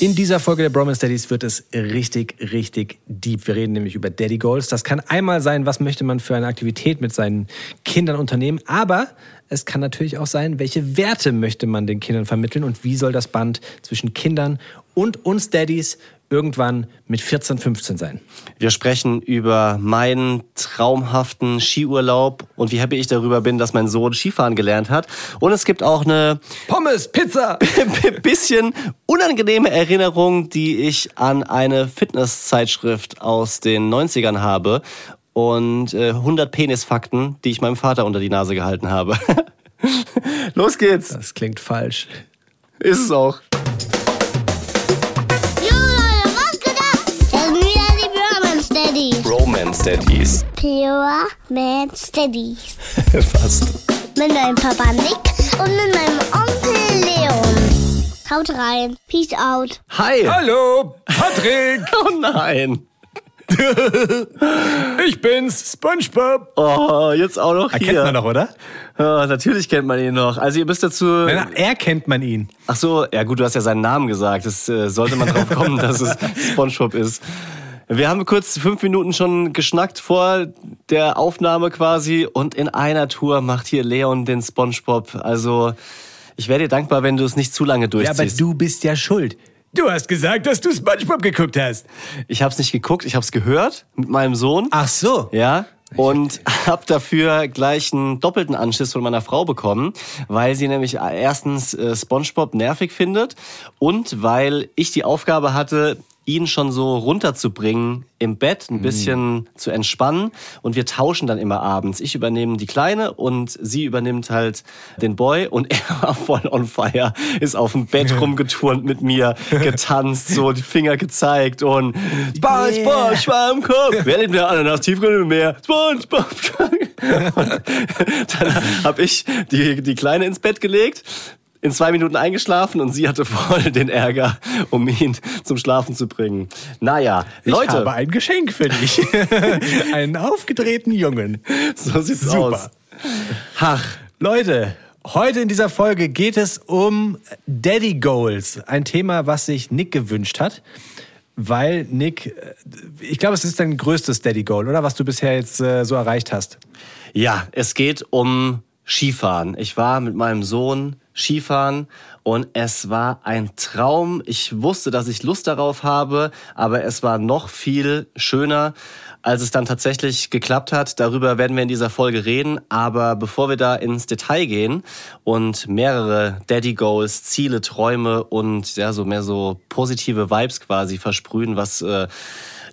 In dieser Folge der Bromance Daddies wird es richtig, richtig deep. Wir reden nämlich über Daddy Goals. Das kann einmal sein, was möchte man für eine Aktivität mit seinen Kindern unternehmen, aber es kann natürlich auch sein, welche Werte möchte man den Kindern vermitteln und wie soll das Band zwischen Kindern und uns Daddies irgendwann mit 14, 15 sein. Wir sprechen über meinen traumhaften Skiurlaub und wie happy ich darüber bin, dass mein Sohn Skifahren gelernt hat. Und es gibt auch eine Pommes, Pizza, bisschen unangenehme Erinnerung, die ich an eine Fitnesszeitschrift aus den 90ern habe und äh, 100 Penisfakten, die ich meinem Vater unter die Nase gehalten habe. Los geht's. Das klingt falsch. Ist es auch. Daddies. Pure Man Steadies. Fast. Mit meinem Papa Nick und mit meinem Onkel Leon. Haut rein. Peace out. Hi. Hallo, Patrick. Oh nein. ich bin's, SpongeBob. Oh, jetzt auch noch hier. Kennt man noch, oder? Oh, natürlich kennt man ihn noch. Also ihr müsst dazu... Nein, er kennt man ihn. Ach so, ja gut, du hast ja seinen Namen gesagt. Das äh, sollte man drauf kommen, dass es SpongeBob ist. Wir haben kurz fünf Minuten schon geschnackt vor der Aufnahme quasi und in einer Tour macht hier Leon den SpongeBob. Also ich wäre dir dankbar, wenn du es nicht zu lange durchziehst. Ja, aber du bist ja schuld. Du hast gesagt, dass du SpongeBob geguckt hast. Ich habe es nicht geguckt, ich habe es gehört mit meinem Sohn. Ach so. Ja. Und hab dafür gleich einen doppelten Anschiss von meiner Frau bekommen, weil sie nämlich erstens äh, SpongeBob nervig findet und weil ich die Aufgabe hatte, ihn schon so runterzubringen im Bett, ein bisschen mm. zu entspannen. Und wir tauschen dann immer abends. Ich übernehme die Kleine und sie übernimmt halt den Boy. Und er war voll on fire, ist auf dem Bett rumgeturnt mit mir, getanzt, so die Finger gezeigt und SpongeBob. Schwammkopf, wer lebt der Ananas tiefgrün im Meer? SpongeBob. und dann habe ich die, die Kleine ins Bett gelegt, in zwei Minuten eingeschlafen und sie hatte voll den Ärger, um ihn zum Schlafen zu bringen. Naja, ich Leute. Ich habe ein Geschenk für dich. Einen aufgedrehten Jungen. So sieht's Super. aus. Ach, Leute, heute in dieser Folge geht es um Daddy Goals. Ein Thema, was sich Nick gewünscht hat. Weil Nick, äh, ich glaube, es ist dein größtes Daddy Goal, oder? Was du bisher jetzt äh, so erreicht hast. Ja, es geht um Skifahren. Ich war mit meinem Sohn Skifahren und es war ein Traum. Ich wusste, dass ich Lust darauf habe, aber es war noch viel schöner, als es dann tatsächlich geklappt hat. Darüber werden wir in dieser Folge reden. Aber bevor wir da ins Detail gehen und mehrere Daddy Goals, Ziele, Träume und ja, so mehr so positive Vibes quasi versprühen, was äh,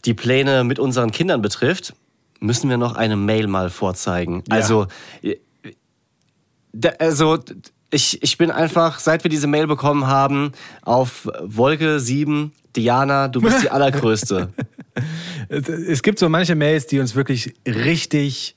die Pläne mit unseren Kindern betrifft, müssen wir noch eine Mail mal vorzeigen. Ja. Also, äh, also ich, ich bin einfach, seit wir diese Mail bekommen haben, auf Wolke 7. Diana, du bist die Allergrößte. es gibt so manche Mails, die uns wirklich richtig,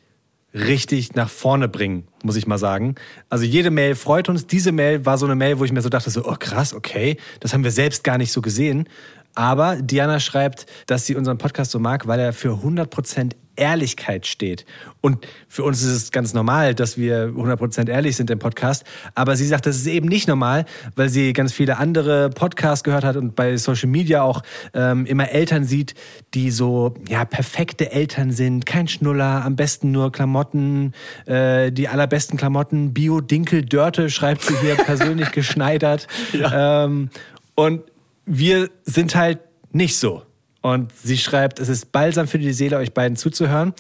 richtig nach vorne bringen, muss ich mal sagen. Also jede Mail freut uns. Diese Mail war so eine Mail, wo ich mir so dachte, so, oh krass, okay, das haben wir selbst gar nicht so gesehen. Aber Diana schreibt, dass sie unseren Podcast so mag, weil er für 100% Ehrlichkeit steht. Und für uns ist es ganz normal, dass wir 100% ehrlich sind im Podcast. Aber sie sagt, das ist eben nicht normal, weil sie ganz viele andere Podcasts gehört hat und bei Social Media auch ähm, immer Eltern sieht, die so ja perfekte Eltern sind. Kein Schnuller, am besten nur Klamotten, äh, die allerbesten Klamotten, Bio-Dinkel-Dörte, schreibt sie hier persönlich geschneidert. Ja. Ähm, und wir sind halt nicht so. Und sie schreibt, es ist balsam für die Seele, euch beiden zuzuhören.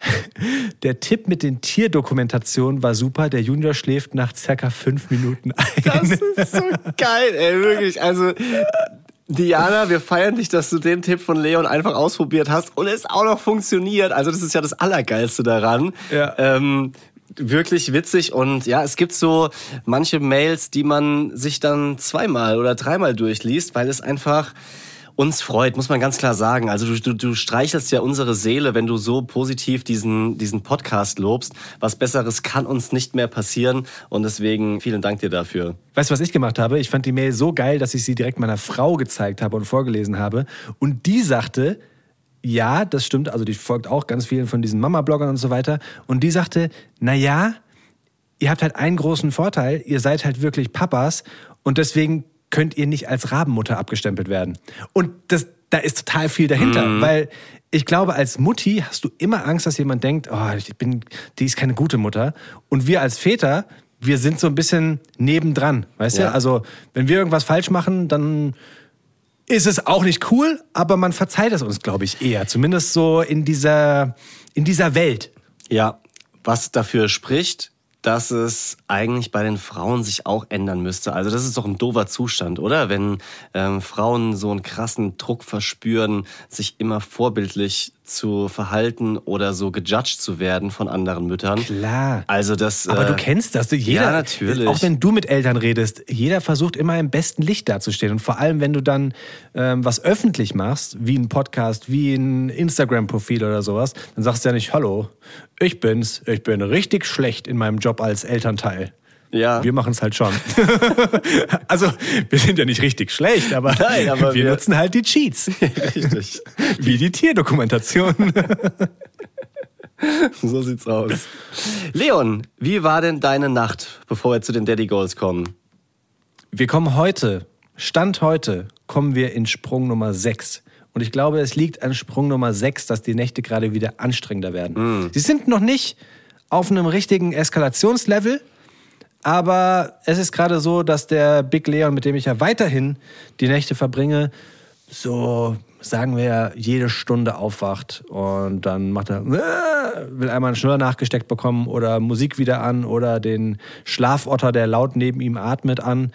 Der Tipp mit den Tierdokumentationen war super. Der Junior schläft nach circa fünf Minuten ein. Das ist so geil, ey, wirklich. Also, Diana, wir feiern dich, dass du den Tipp von Leon einfach ausprobiert hast und es auch noch funktioniert. Also, das ist ja das Allergeilste daran. Ja. Ähm, wirklich witzig und ja, es gibt so manche Mails, die man sich dann zweimal oder dreimal durchliest, weil es einfach uns freut, muss man ganz klar sagen. Also du, du, du streichelst ja unsere Seele, wenn du so positiv diesen, diesen Podcast lobst. Was Besseres kann uns nicht mehr passieren und deswegen vielen Dank dir dafür. Weißt du, was ich gemacht habe? Ich fand die Mail so geil, dass ich sie direkt meiner Frau gezeigt habe und vorgelesen habe. Und die sagte, ja, das stimmt, also die folgt auch ganz vielen von diesen Mama-Bloggern und so weiter. Und die sagte, na ja, ihr habt halt einen großen Vorteil, ihr seid halt wirklich Papas und deswegen könnt ihr nicht als Rabenmutter abgestempelt werden. Und das, da ist total viel dahinter, Mhm. weil ich glaube, als Mutti hast du immer Angst, dass jemand denkt, oh, ich bin, die ist keine gute Mutter. Und wir als Väter, wir sind so ein bisschen nebendran, weißt Ja. du? Also, wenn wir irgendwas falsch machen, dann ist es auch nicht cool, aber man verzeiht es uns, glaube ich, eher. Zumindest so in dieser, in dieser Welt. Ja, was dafür spricht, dass es eigentlich bei den Frauen sich auch ändern müsste. Also das ist doch ein doofer Zustand, oder? Wenn ähm, Frauen so einen krassen Druck verspüren, sich immer vorbildlich zu verhalten oder so gejudged zu werden von anderen Müttern. Klar. Also das. Aber äh, du kennst das. Du, jeder, ja, natürlich. Auch wenn du mit Eltern redest, jeder versucht immer im besten Licht dazustehen. Und vor allem, wenn du dann ähm, was öffentlich machst, wie ein Podcast, wie ein Instagram-Profil oder sowas, dann sagst du ja nicht, hallo, ich bin's, ich bin richtig schlecht in meinem Job als Elternteil. Ja. Wir machen es halt schon. also, wir sind ja nicht richtig schlecht, aber, Nein, aber wir, wir- nutzen halt die Cheats. Richtig. Wie die Tierdokumentation. so sieht's aus. Leon, wie war denn deine Nacht, bevor wir zu den Daddy Goals kommen? Wir kommen heute, Stand heute, kommen wir in Sprung Nummer 6. Und ich glaube, es liegt an Sprung Nummer 6, dass die Nächte gerade wieder anstrengender werden. Sie sind noch nicht auf einem richtigen Eskalationslevel, aber es ist gerade so, dass der Big Leon, mit dem ich ja weiterhin die Nächte verbringe, so sagen wir jede Stunde aufwacht und dann macht er äh, will einmal einen Schnuller nachgesteckt bekommen oder Musik wieder an oder den Schlafotter, der laut neben ihm atmet, an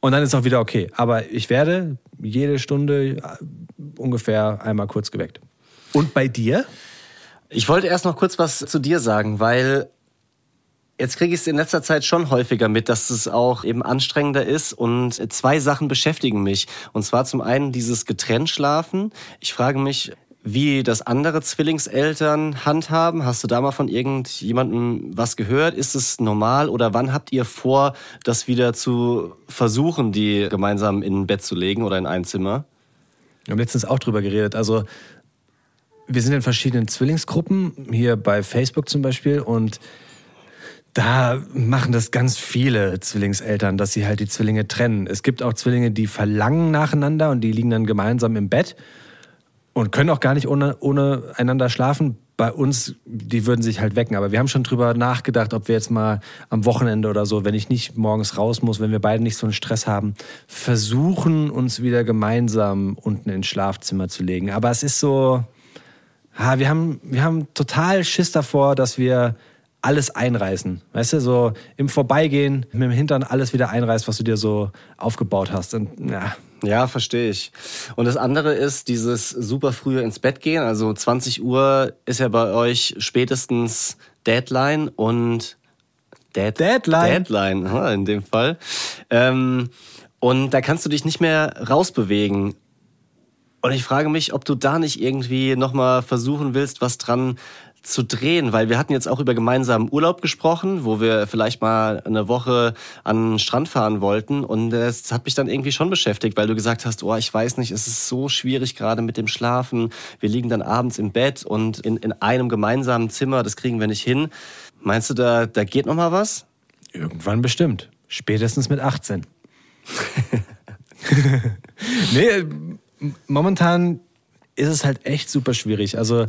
und dann ist auch wieder okay. Aber ich werde jede Stunde äh, ungefähr einmal kurz geweckt. Und bei dir? Ich wollte erst noch kurz was zu dir sagen, weil jetzt kriege ich es in letzter Zeit schon häufiger mit, dass es auch eben anstrengender ist und zwei Sachen beschäftigen mich. Und zwar zum einen dieses getrennt schlafen. Ich frage mich, wie das andere Zwillingseltern handhaben. Hast du da mal von irgendjemandem was gehört? Ist es normal oder wann habt ihr vor, das wieder zu versuchen, die gemeinsam in ein Bett zu legen oder in ein Zimmer? Wir haben letztens auch drüber geredet. Also, wir sind in verschiedenen Zwillingsgruppen, hier bei Facebook zum Beispiel, und da machen das ganz viele Zwillingseltern, dass sie halt die Zwillinge trennen. Es gibt auch Zwillinge, die verlangen nacheinander und die liegen dann gemeinsam im Bett und können auch gar nicht ohne, ohne einander schlafen. Bei uns, die würden sich halt wecken. Aber wir haben schon drüber nachgedacht, ob wir jetzt mal am Wochenende oder so, wenn ich nicht morgens raus muss, wenn wir beide nicht so einen Stress haben, versuchen, uns wieder gemeinsam unten ins Schlafzimmer zu legen. Aber es ist so, ha, wir, haben, wir haben total Schiss davor, dass wir alles einreißen. Weißt du, so im Vorbeigehen mit dem Hintern alles wieder einreißt, was du dir so aufgebaut hast. Und ja, Ja, verstehe ich. Und das andere ist dieses super frühe ins Bett gehen. Also 20 Uhr ist ja bei euch spätestens Deadline und Dead Deadline. Deadline in dem Fall. Ähm, und da kannst du dich nicht mehr rausbewegen. Und ich frage mich, ob du da nicht irgendwie nochmal versuchen willst, was dran zu drehen, weil wir hatten jetzt auch über gemeinsamen Urlaub gesprochen, wo wir vielleicht mal eine Woche an den Strand fahren wollten und das hat mich dann irgendwie schon beschäftigt, weil du gesagt hast, oh, ich weiß nicht, es ist so schwierig gerade mit dem Schlafen. Wir liegen dann abends im Bett und in, in einem gemeinsamen Zimmer, das kriegen wir nicht hin. Meinst du, da, da geht noch mal was? Irgendwann bestimmt. Spätestens mit 18. nee, momentan ist es halt echt super schwierig. Also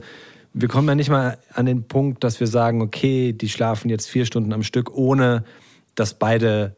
wir kommen ja nicht mal an den Punkt, dass wir sagen, okay, die schlafen jetzt vier Stunden am Stück, ohne dass beide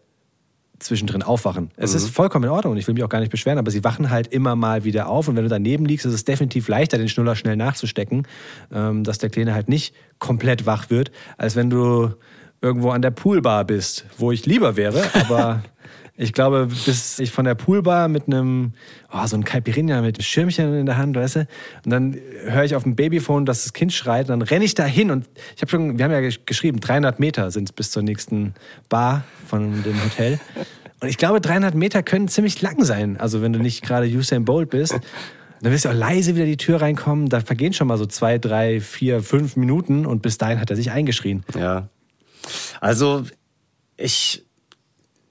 zwischendrin aufwachen. Es ist vollkommen in Ordnung und ich will mich auch gar nicht beschweren, aber sie wachen halt immer mal wieder auf und wenn du daneben liegst, ist es definitiv leichter, den Schnuller schnell nachzustecken, ähm, dass der Kleine halt nicht komplett wach wird, als wenn du irgendwo an der Poolbar bist, wo ich lieber wäre, aber ich glaube, bis ich von der Poolbar mit einem, oh, so ein Caipirinha mit Schirmchen in der Hand, weißt du, und dann höre ich auf dem Babyphone, dass das Kind schreit, und dann renne ich da hin und ich habe schon, wir haben ja gesch- geschrieben, 300 Meter sind es bis zur nächsten Bar von dem Hotel. Und ich glaube, 300 Meter können ziemlich lang sein. Also wenn du nicht gerade Usain Bolt bist, dann wirst du auch leise wieder die Tür reinkommen. Da vergehen schon mal so zwei, drei, vier, fünf Minuten und bis dahin hat er sich eingeschrien. Ja. Also ich,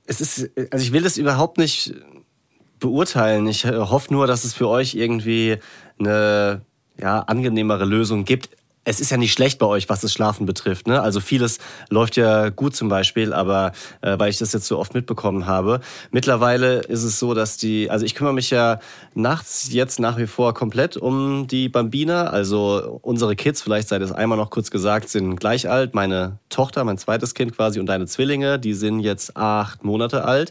es ist, also ich will das überhaupt nicht beurteilen. Ich äh, hoffe nur, dass es für euch irgendwie eine ja, angenehmere Lösung gibt. Es ist ja nicht schlecht bei euch, was das Schlafen betrifft. Ne? Also vieles läuft ja gut zum Beispiel, aber äh, weil ich das jetzt so oft mitbekommen habe. Mittlerweile ist es so, dass die, also ich kümmere mich ja nachts jetzt nach wie vor komplett um die Bambina. Also unsere Kids, vielleicht sei das einmal noch kurz gesagt, sind gleich alt. Meine Tochter, mein zweites Kind quasi und deine Zwillinge, die sind jetzt acht Monate alt.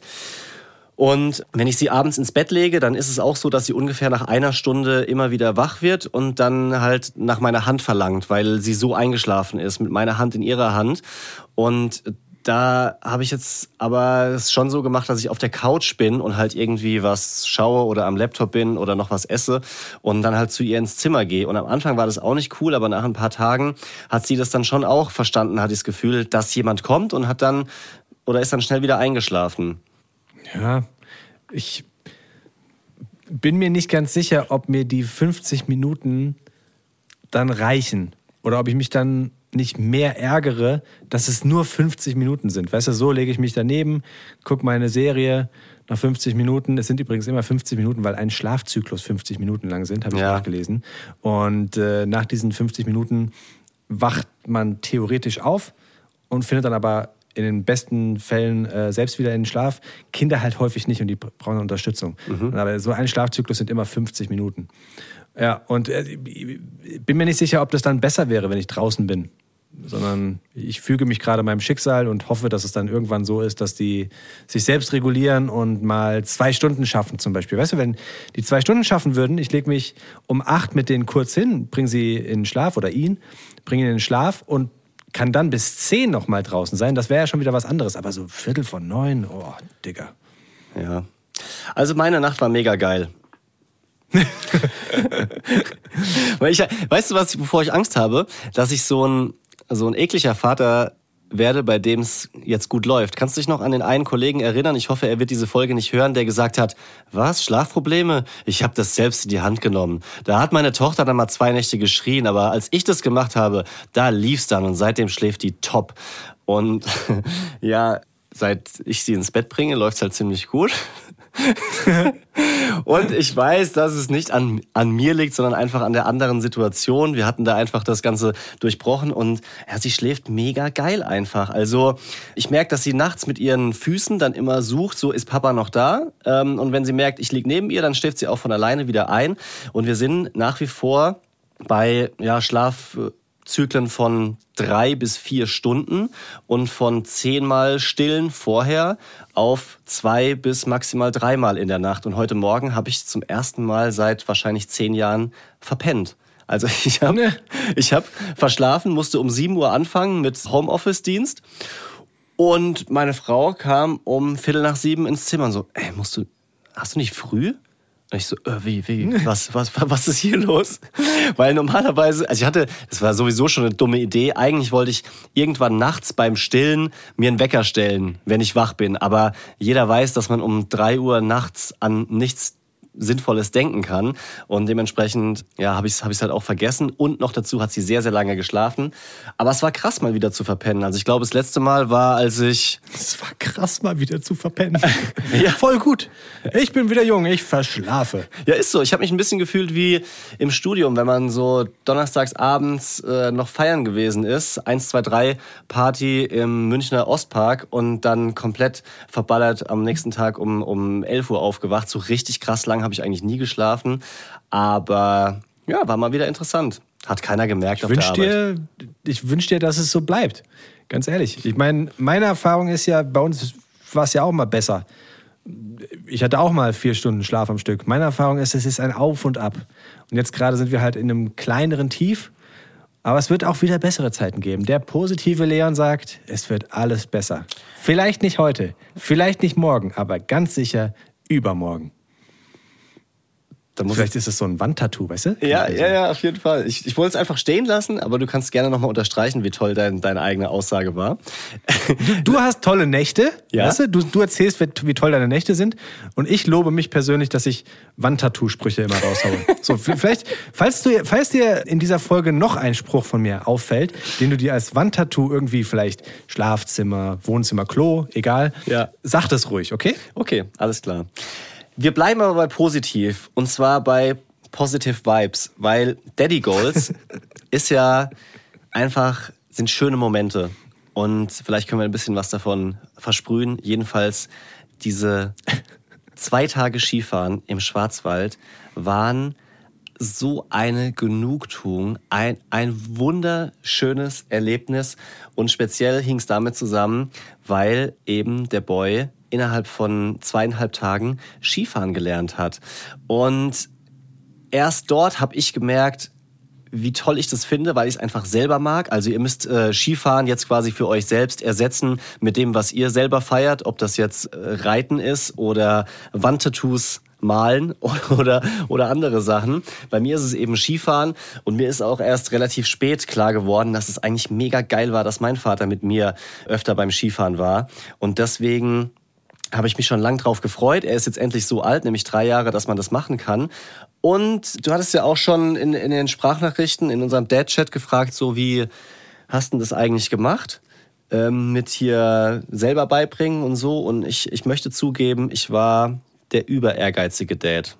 Und wenn ich sie abends ins Bett lege, dann ist es auch so, dass sie ungefähr nach einer Stunde immer wieder wach wird und dann halt nach meiner Hand verlangt, weil sie so eingeschlafen ist, mit meiner Hand in ihrer Hand. Und da habe ich jetzt aber es schon so gemacht, dass ich auf der Couch bin und halt irgendwie was schaue oder am Laptop bin oder noch was esse und dann halt zu ihr ins Zimmer gehe. Und am Anfang war das auch nicht cool, aber nach ein paar Tagen hat sie das dann schon auch verstanden, hat das Gefühl, dass jemand kommt und hat dann oder ist dann schnell wieder eingeschlafen. Ja, ich bin mir nicht ganz sicher, ob mir die 50 Minuten dann reichen oder ob ich mich dann nicht mehr ärgere, dass es nur 50 Minuten sind. Weißt du, so lege ich mich daneben, gucke meine Serie nach 50 Minuten. Es sind übrigens immer 50 Minuten, weil ein Schlafzyklus 50 Minuten lang sind, habe ich ja. nachgelesen. Und äh, nach diesen 50 Minuten wacht man theoretisch auf und findet dann aber in den besten Fällen äh, selbst wieder in den Schlaf. Kinder halt häufig nicht und die brauchen Unterstützung. Mhm. Aber so ein Schlafzyklus sind immer 50 Minuten. Ja, und äh, bin mir nicht sicher, ob das dann besser wäre, wenn ich draußen bin. Sondern ich füge mich gerade meinem Schicksal und hoffe, dass es dann irgendwann so ist, dass die sich selbst regulieren und mal zwei Stunden schaffen zum Beispiel. Weißt du, wenn die zwei Stunden schaffen würden, ich lege mich um acht mit denen kurz hin, bringe sie in den Schlaf oder ihn, bringe ihn in den Schlaf und kann dann bis zehn noch mal draußen sein. Das wäre ja schon wieder was anderes. Aber so Viertel von neun, oh, Digga. Ja. Also meine Nacht war mega geil. Weil ich, weißt du was, bevor ich Angst habe, dass ich so ein, so ein ekliger Vater werde, bei dem es jetzt gut läuft. Kannst du dich noch an den einen Kollegen erinnern? Ich hoffe, er wird diese Folge nicht hören, der gesagt hat, was, Schlafprobleme? Ich habe das selbst in die Hand genommen. Da hat meine Tochter dann mal zwei Nächte geschrien, aber als ich das gemacht habe, da lief's dann und seitdem schläft die top. Und ja, seit ich sie ins Bett bringe, läuft's halt ziemlich gut. und ich weiß, dass es nicht an, an mir liegt, sondern einfach an der anderen Situation. Wir hatten da einfach das Ganze durchbrochen und ja, sie schläft mega geil einfach. Also ich merke, dass sie nachts mit ihren Füßen dann immer sucht, so ist Papa noch da. Ähm, und wenn sie merkt, ich liege neben ihr, dann schläft sie auch von alleine wieder ein. Und wir sind nach wie vor bei ja, Schlaf Zyklen von drei bis vier Stunden und von zehnmal stillen vorher auf zwei bis maximal dreimal in der Nacht. Und heute Morgen habe ich zum ersten Mal seit wahrscheinlich zehn Jahren verpennt. Also ich habe nee. ich hab verschlafen, musste um sieben Uhr anfangen mit Homeoffice-Dienst. Und meine Frau kam um Viertel nach sieben ins Zimmer und so, ey, musst du, hast du nicht früh? Ich so, äh, wie, wie, was, was, was ist hier los? Weil normalerweise, also ich hatte, das war sowieso schon eine dumme Idee. Eigentlich wollte ich irgendwann nachts beim Stillen mir einen Wecker stellen, wenn ich wach bin. Aber jeder weiß, dass man um drei Uhr nachts an nichts Sinnvolles denken kann. Und dementsprechend, ja, habe ich es hab ich's halt auch vergessen. Und noch dazu hat sie sehr, sehr lange geschlafen. Aber es war krass, mal wieder zu verpennen. Also ich glaube, das letzte Mal war, als ich... Es war krass, mal wieder zu verpennen. ja. Voll gut. Ich bin wieder jung, ich verschlafe. Ja, ist so. Ich habe mich ein bisschen gefühlt wie im Studium, wenn man so donnerstags abends äh, noch feiern gewesen ist. Eins, zwei, drei Party im Münchner Ostpark und dann komplett verballert am nächsten Tag um, um 11 Uhr aufgewacht. So richtig krass lang habe ich eigentlich nie geschlafen. Aber ja, war mal wieder interessant. Hat keiner gemerkt ich auf wünsch der Arbeit. Dir, ich wünsche dir, dass es so bleibt. Ganz ehrlich. Ich meine, meine Erfahrung ist ja, bei uns war es ja auch mal besser. Ich hatte auch mal vier Stunden Schlaf am Stück. Meine Erfahrung ist, es ist ein Auf und Ab. Und jetzt gerade sind wir halt in einem kleineren Tief. Aber es wird auch wieder bessere Zeiten geben. Der positive Leon sagt, es wird alles besser. Vielleicht nicht heute, vielleicht nicht morgen, aber ganz sicher übermorgen. Vielleicht ist es so ein Wandtattoo, weißt du? Ja, ja, ja, auf jeden Fall. Ich, ich wollte es einfach stehen lassen, aber du kannst gerne nochmal unterstreichen, wie toll dein, deine eigene Aussage war. Du, du hast tolle Nächte, ja? weißt du? du? Du erzählst, wie toll deine Nächte sind und ich lobe mich persönlich, dass ich Wandtattoo-Sprüche immer raushaue. so, vielleicht, falls, du, falls dir in dieser Folge noch ein Spruch von mir auffällt, den du dir als Wandtattoo irgendwie vielleicht Schlafzimmer, Wohnzimmer, Klo, egal, ja. sag das ruhig, okay? Okay, alles klar. Wir bleiben aber bei positiv und zwar bei Positive Vibes, weil Daddy Goals ist ja einfach, sind schöne Momente. Und vielleicht können wir ein bisschen was davon versprühen. Jedenfalls diese zwei Tage Skifahren im Schwarzwald waren so eine Genugtuung, ein, ein wunderschönes Erlebnis und speziell hing es damit zusammen, weil eben der Boy innerhalb von zweieinhalb Tagen Skifahren gelernt hat. Und erst dort habe ich gemerkt, wie toll ich das finde, weil ich es einfach selber mag. Also ihr müsst äh, Skifahren jetzt quasi für euch selbst ersetzen mit dem, was ihr selber feiert, ob das jetzt äh, Reiten ist oder Wandtattoos malen oder, oder andere Sachen. Bei mir ist es eben Skifahren und mir ist auch erst relativ spät klar geworden, dass es eigentlich mega geil war, dass mein Vater mit mir öfter beim Skifahren war. Und deswegen habe ich mich schon lang drauf gefreut. Er ist jetzt endlich so alt, nämlich drei Jahre, dass man das machen kann. Und du hattest ja auch schon in, in den Sprachnachrichten in unserem Dad-Chat gefragt, so wie hast du das eigentlich gemacht? Ähm, mit hier selber beibringen und so. Und ich, ich möchte zugeben, ich war der über ehrgeizige Dad.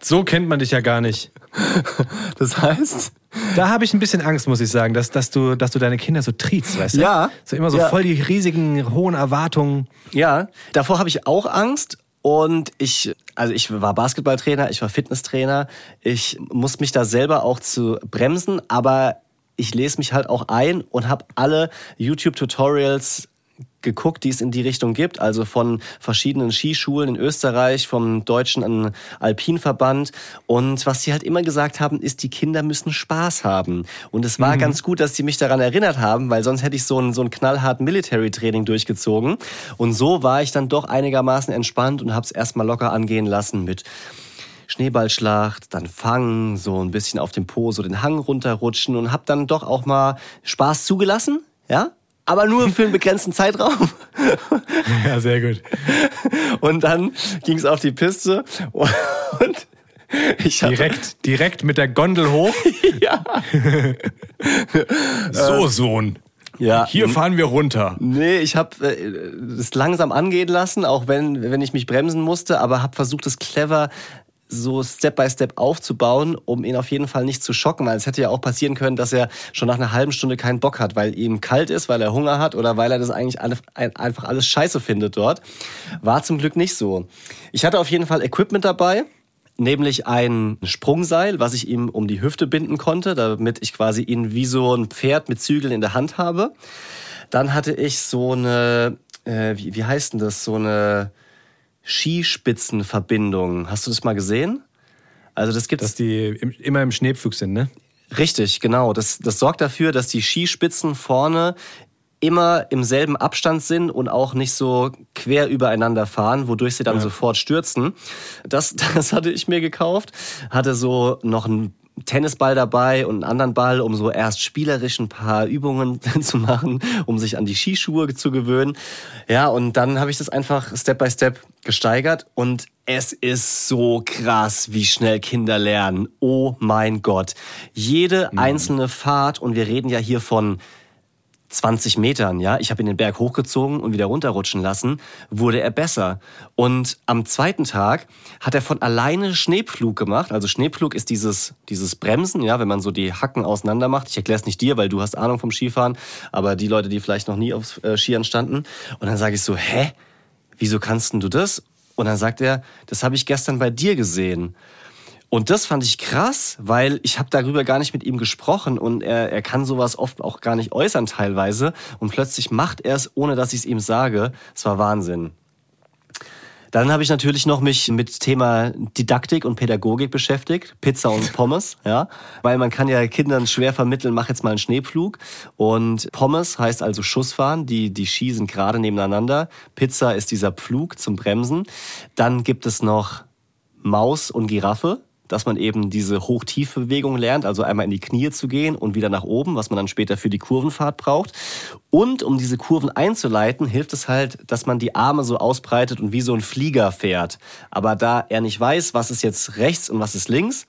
So kennt man dich ja gar nicht. Das heißt? Da habe ich ein bisschen Angst, muss ich sagen, dass, dass, du, dass du deine Kinder so triezt, weißt du? Ja. So immer so Ja. voll die riesigen, hohen Erwartungen. Ja, davor habe ich auch Angst. Und ich, also ich war Basketballtrainer, ich war Fitnesstrainer. Ich muss mich da selber auch zu bremsen, aber ich lese mich halt auch ein und habe alle YouTube-Tutorials geguckt, die es in die Richtung gibt, also von verschiedenen Skischulen in Österreich, vom deutschen Alpinverband. Und was sie halt immer gesagt haben, ist, die Kinder müssen Spaß haben. Und es war ganz gut, dass sie mich daran erinnert haben, weil sonst hätte ich so ein, so ein knallhart Military-Training durchgezogen. Und so war ich dann doch einigermaßen entspannt und habe es erstmal locker angehen lassen mit Schneeballschlacht, dann fangen, so ein bisschen auf dem Po, so den Hang runterrutschen und habe dann doch auch mal Spaß zugelassen, ja? Aber nur für einen begrenzten Zeitraum. Ja, sehr gut. Und dann ging es auf die Piste und ich hatte, Direkt, direkt mit der Gondel hoch. ja, So, Sohn. ja, Hier fahren wir runter. Nee, ich habe äh, es langsam angehen lassen, auch wenn, wenn ich mich bremsen musste, aber habe versucht, es clever so Step by Step aufzubauen, um ihn auf jeden Fall nicht zu schocken, weil es hätte ja auch passieren können, dass er schon nach einer halben Stunde keinen Bock hat, weil ihm kalt ist, weil er Hunger hat oder weil er das eigentlich einfach alles scheiße findet dort. War zum Glück nicht so. Ich hatte auf jeden Fall Equipment dabei. Nämlich ein Sprungseil, was ich ihm um die Hüfte binden konnte, damit ich quasi ihn wie so ein Pferd mit Zügeln in der Hand habe. Dann hatte ich so eine, äh, wie, wie heißt denn das, so eine Skispitzenverbindung. Hast du das mal gesehen? Also das gibt's Dass die im, immer im Schneepflug sind, ne? Richtig, genau. Das, das sorgt dafür, dass die Skispitzen vorne immer im selben Abstand sind und auch nicht so quer übereinander fahren, wodurch sie dann sofort stürzen. Das, das hatte ich mir gekauft. Hatte so noch einen Tennisball dabei und einen anderen Ball, um so erst spielerisch ein paar Übungen zu machen, um sich an die Skischuhe zu gewöhnen. Ja, und dann habe ich das einfach Step by Step gesteigert und es ist so krass, wie schnell Kinder lernen. Oh mein Gott. Jede einzelne Fahrt, und wir reden ja hier von 20 Metern, ja, ich habe ihn den Berg hochgezogen und wieder runterrutschen lassen, wurde er besser. Und am zweiten Tag hat er von alleine Schneepflug gemacht. Also Schneepflug ist dieses, dieses Bremsen, ja, wenn man so die Hacken auseinander macht. Ich erkläre es nicht dir, weil du hast Ahnung vom Skifahren, aber die Leute, die vielleicht noch nie auf äh, Skiern standen. Und dann sage ich so, hä? Wieso kannst denn du das? Und dann sagt er, das habe ich gestern bei dir gesehen. Und das fand ich krass, weil ich habe darüber gar nicht mit ihm gesprochen und er, er kann sowas oft auch gar nicht äußern teilweise. Und plötzlich macht er es, ohne dass ich es ihm sage. Es war Wahnsinn. Dann habe ich natürlich noch mich mit Thema Didaktik und Pädagogik beschäftigt, Pizza und Pommes, ja, weil man kann ja Kindern schwer vermitteln, mach jetzt mal einen Schneepflug und Pommes heißt also Schussfahren, die die sind gerade nebeneinander. Pizza ist dieser Pflug zum Bremsen. Dann gibt es noch Maus und Giraffe, dass man eben diese Hoch-Tief-Bewegung lernt, also einmal in die Knie zu gehen und wieder nach oben, was man dann später für die Kurvenfahrt braucht. Und um diese Kurven einzuleiten, hilft es halt, dass man die Arme so ausbreitet und wie so ein Flieger fährt. Aber da er nicht weiß, was ist jetzt rechts und was ist links,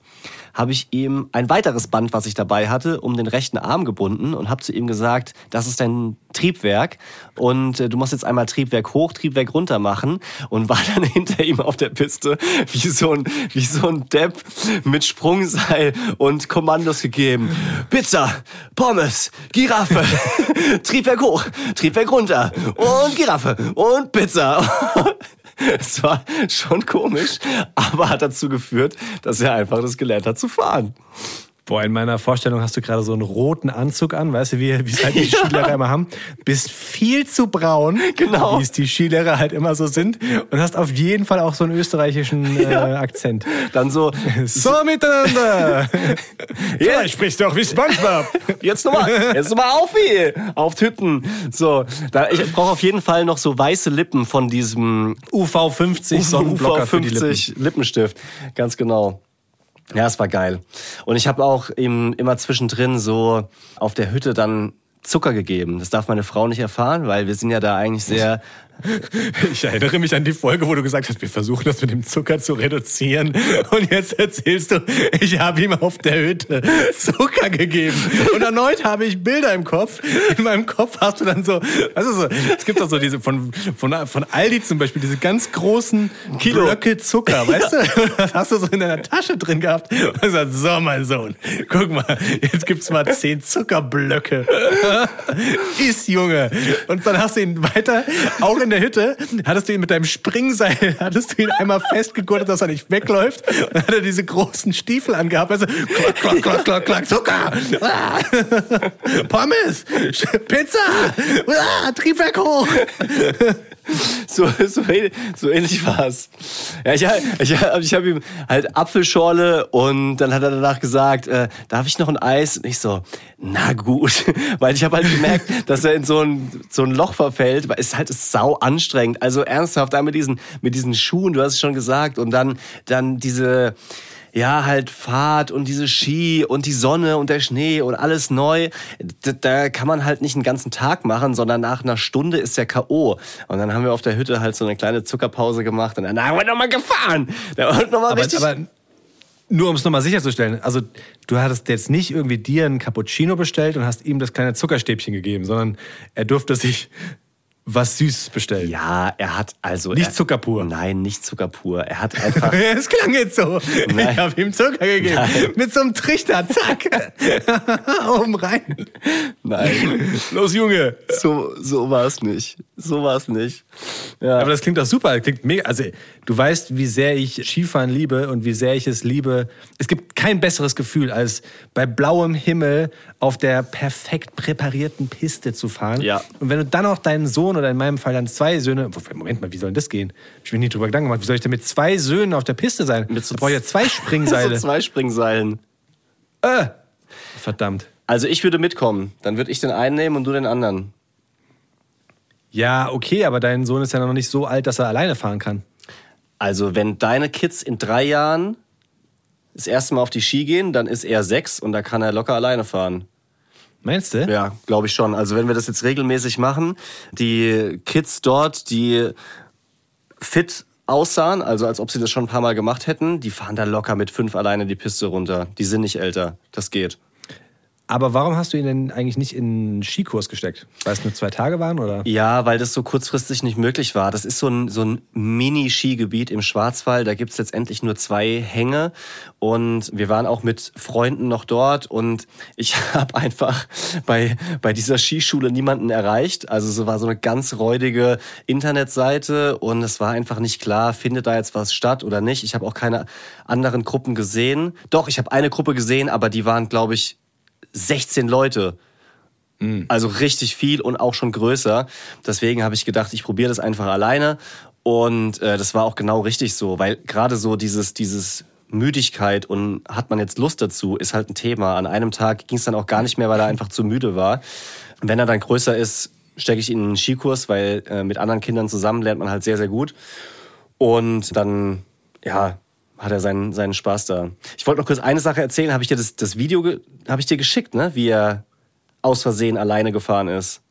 habe ich ihm ein weiteres Band, was ich dabei hatte, um den rechten Arm gebunden und habe zu ihm gesagt, das ist dein Triebwerk und äh, du musst jetzt einmal Triebwerk hoch, Triebwerk runter machen und war dann hinter ihm auf der Piste wie so ein, wie so ein Depp mit Sprungseil und Kommandos gegeben. Pizza, Pommes, Giraffe, Triebwerk hoch, Triebwerk runter und Giraffe und Pizza. Es war schon komisch, aber hat dazu geführt, dass er einfach das gelernt hat zu fahren. Boah, in meiner Vorstellung hast du gerade so einen roten Anzug an, weißt du, wie, wie es halt die Ja. Skilehrer immer haben. Bist viel zu braun, Genau. wie es die Skilehrer halt immer so sind. Und hast auf jeden Fall auch so einen österreichischen äh, Akzent. Dann so, So miteinander! ja, sprichst doch wie Spongebob. jetzt nochmal, jetzt nochmal auf wie, auf Tüten. So, da, ich brauche auf jeden Fall noch so weiße Lippen von diesem UV50 Sonnenblocker für die Lippen. UV50 Lippenstift. Ganz genau. Ja, es war geil. Und ich habe auch ihm immer zwischendrin so auf der Hütte dann Zucker gegeben. Das darf meine Frau nicht erfahren, weil wir sind ja da eigentlich sehr Ich erinnere mich an die Folge, wo du gesagt hast, wir versuchen das mit dem Zucker zu reduzieren. Und jetzt erzählst du, ich habe ihm auf der Hütte Zucker gegeben. Und erneut habe ich Bilder im Kopf. In meinem Kopf hast du dann so, also so, es gibt doch so diese von, von, von Aldi zum Beispiel, diese ganz großen. Blöcke Zucker, weißt du? Das hast du so in deiner Tasche drin gehabt. Und gesagt, so mein Sohn, guck mal, jetzt gibt's mal zehn Zuckerblöcke. Iss, Junge. Und dann hast du ihn weiter, auch in der Hütte, hattest du ihn mit deinem Springseil, hattest du ihn einmal festgegurtet, dass er nicht wegläuft. Und dann hat er diese großen Stiefel angehabt. Also, klack, klack, klack, klack, klack, Zucker. Ah. Pommes. Pizza. Ah, Triebwerk hoch. So, so, ähnlich- so ähnlich war's. Ja, ich, ich, ich habe ihm halt Apfelschorle und dann hat er danach gesagt, äh, darf ich noch ein Eis? Und ich so, na gut. Weil ich habe halt gemerkt, dass er in so ein, so ein Loch verfällt, weil es ist halt sau anstrengend. Also ernsthaft, da mit diesen, mit diesen Schuhen, du hast es schon gesagt, und dann, dann diese, ja, halt Fahrt und diese Ski und die Sonne und der Schnee und alles neu. Da, da kann man halt nicht einen ganzen Tag machen, sondern nach einer Stunde ist der K.O. Und dann haben wir auf der Hütte halt so eine kleine Zuckerpause gemacht und dann haben wir nochmal gefahren. Da war nochmal Aber, richtig. aber nur um es nochmal sicherzustellen, also du hattest jetzt nicht irgendwie dir einen Cappuccino bestellt und hast ihm das kleine Zuckerstäbchen gegeben, sondern er durfte sich was Süßes bestellen. ja, er hat also. Nicht er, Zucker pur. Nein, nicht Zucker pur. Er hat einfach. Es klang jetzt so. Nein. Ich habe ihm Zucker gegeben. Nein. Mit so einem Trichter, zack. Oben rein. nein, Los, Junge. so, so war es nicht. So war es nicht. Ja. Aber das klingt doch super. Das klingt mega. Also, du weißt, wie sehr ich Skifahren liebe und wie sehr ich es liebe. Es gibt kein besseres Gefühl, als bei blauem Himmel auf der perfekt präparierten Piste zu fahren. Ja. Und wenn du dann auch deinen Sohn oder in meinem Fall dann zwei Söhne. Moment mal, wie soll denn das gehen? Ich bin nie drüber Gedanken gemacht. Wie soll ich denn mit zwei Söhnen auf der Piste sein? Mit so brauche ja zwei Springseile. so zwei Springseilen. äh. Verdammt. Also ich würde mitkommen. Dann würde ich den einen nehmen und du den anderen. Ja, okay, aber dein Sohn ist ja noch nicht so alt, dass er alleine fahren kann. Also wenn deine Kids in drei Jahren das erste Mal auf die Ski gehen, dann ist er sechs und da kann er locker alleine fahren. Meinst du? Ja, glaube ich schon. Also wenn wir das jetzt regelmäßig machen, die Kids dort, die fit aussahen, also als ob sie das schon ein paar Mal gemacht hätten, die fahren da locker mit fünf alleine die Piste runter. Die sind nicht älter. Das geht. Aber warum hast du ihn denn eigentlich nicht in einen Skikurs gesteckt? Weil es nur zwei Tage waren, oder? Ja, weil das so kurzfristig nicht möglich war. Das ist so ein, so ein Mini-Skigebiet im Schwarzwald. Da gibt's letztendlich nur zwei Hänge. Und wir waren auch mit Freunden noch dort. Und ich habe einfach bei, bei dieser Skischule niemanden erreicht. Also es war so eine ganz räudige Internetseite. Und es war einfach nicht klar, findet da jetzt was statt oder nicht. Ich habe auch keine anderen Gruppen gesehen. Doch, ich habe eine Gruppe gesehen, aber die waren, glaube ich, 16 Leute. Also richtig viel und auch schon größer. Deswegen habe ich gedacht, ich probiere das einfach alleine. Und äh, das war auch genau richtig so, weil gerade so dieses, dieses Müdigkeit und hat man jetzt Lust dazu, ist halt ein Thema. An einem Tag ging es dann auch gar nicht mehr, weil er einfach zu müde war. Wenn er dann größer ist, stecke ich ihn in einen Skikurs, weil äh, mit anderen Kindern zusammen lernt man halt sehr, sehr gut. Und dann, ja, hat er seinen, seinen Spaß da. Ich wollte noch kurz eine Sache erzählen. Habe ich dir das, das Video habe ich dir geschickt, ne? Wie er aus Versehen alleine gefahren ist.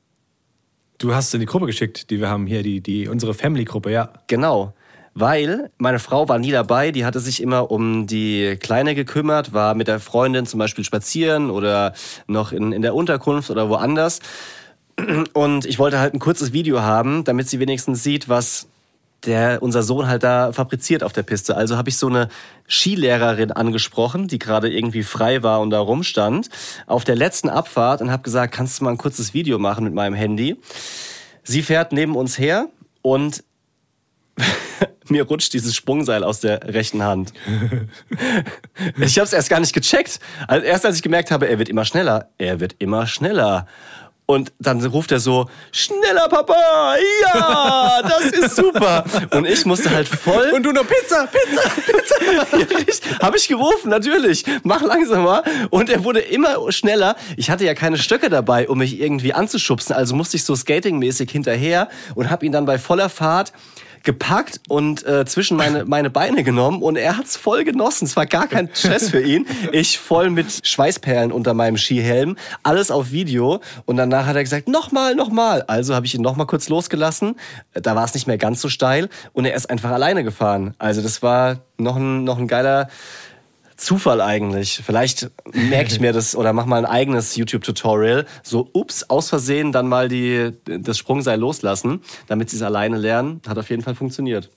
Du hast es in die Gruppe geschickt, die wir haben hier, die, die, unsere Family-Gruppe, ja. Genau. weil meine Frau war nie dabei, die hatte sich immer um die Kleine gekümmert, war mit der Freundin zum Beispiel spazieren oder noch in, in der Unterkunft oder woanders. Und ich wollte halt ein kurzes Video haben, damit sie wenigstens sieht, was der unser Sohn halt da fabriziert auf der Piste. Also habe ich so eine Skilehrerin angesprochen, die gerade irgendwie frei war und da rumstand, auf der letzten Abfahrt und habe gesagt, kannst du mal ein kurzes Video machen mit meinem Handy? Sie fährt neben uns her und mir rutscht dieses Sprungseil aus der rechten Hand. ich habe es erst gar nicht gecheckt. Also erst als ich gemerkt habe, er wird immer schneller, er wird immer schneller. Und dann ruft er so, schneller Papa, ja, das ist super. Und ich musste halt voll... Und du noch Pizza, Pizza, Pizza. ja, Habe ich gerufen, natürlich. Mach langsamer. Und er wurde immer schneller. Ich hatte ja keine Stöcke dabei, um mich irgendwie anzuschubsen. Also musste ich so skatingmäßig hinterher und habe ihn dann bei voller Fahrt gepackt und äh, zwischen meine, meine Beine genommen und er hat's voll genossen. Es war gar kein Stress für ihn. Ich voll mit Schweißperlen unter meinem Skihelm, alles auf Video und danach hat er gesagt, nochmal, nochmal. Also habe ich ihn nochmal kurz losgelassen. Da war es nicht mehr ganz so steil und er ist einfach alleine gefahren. Also das war noch ein, noch ein geiler Zufall eigentlich. Vielleicht merke ich mir das oder mach mal ein eigenes YouTube-Tutorial. So, ups, aus Versehen dann mal die, das Sprungseil loslassen, damit sie es alleine lernen. Hat auf jeden Fall funktioniert.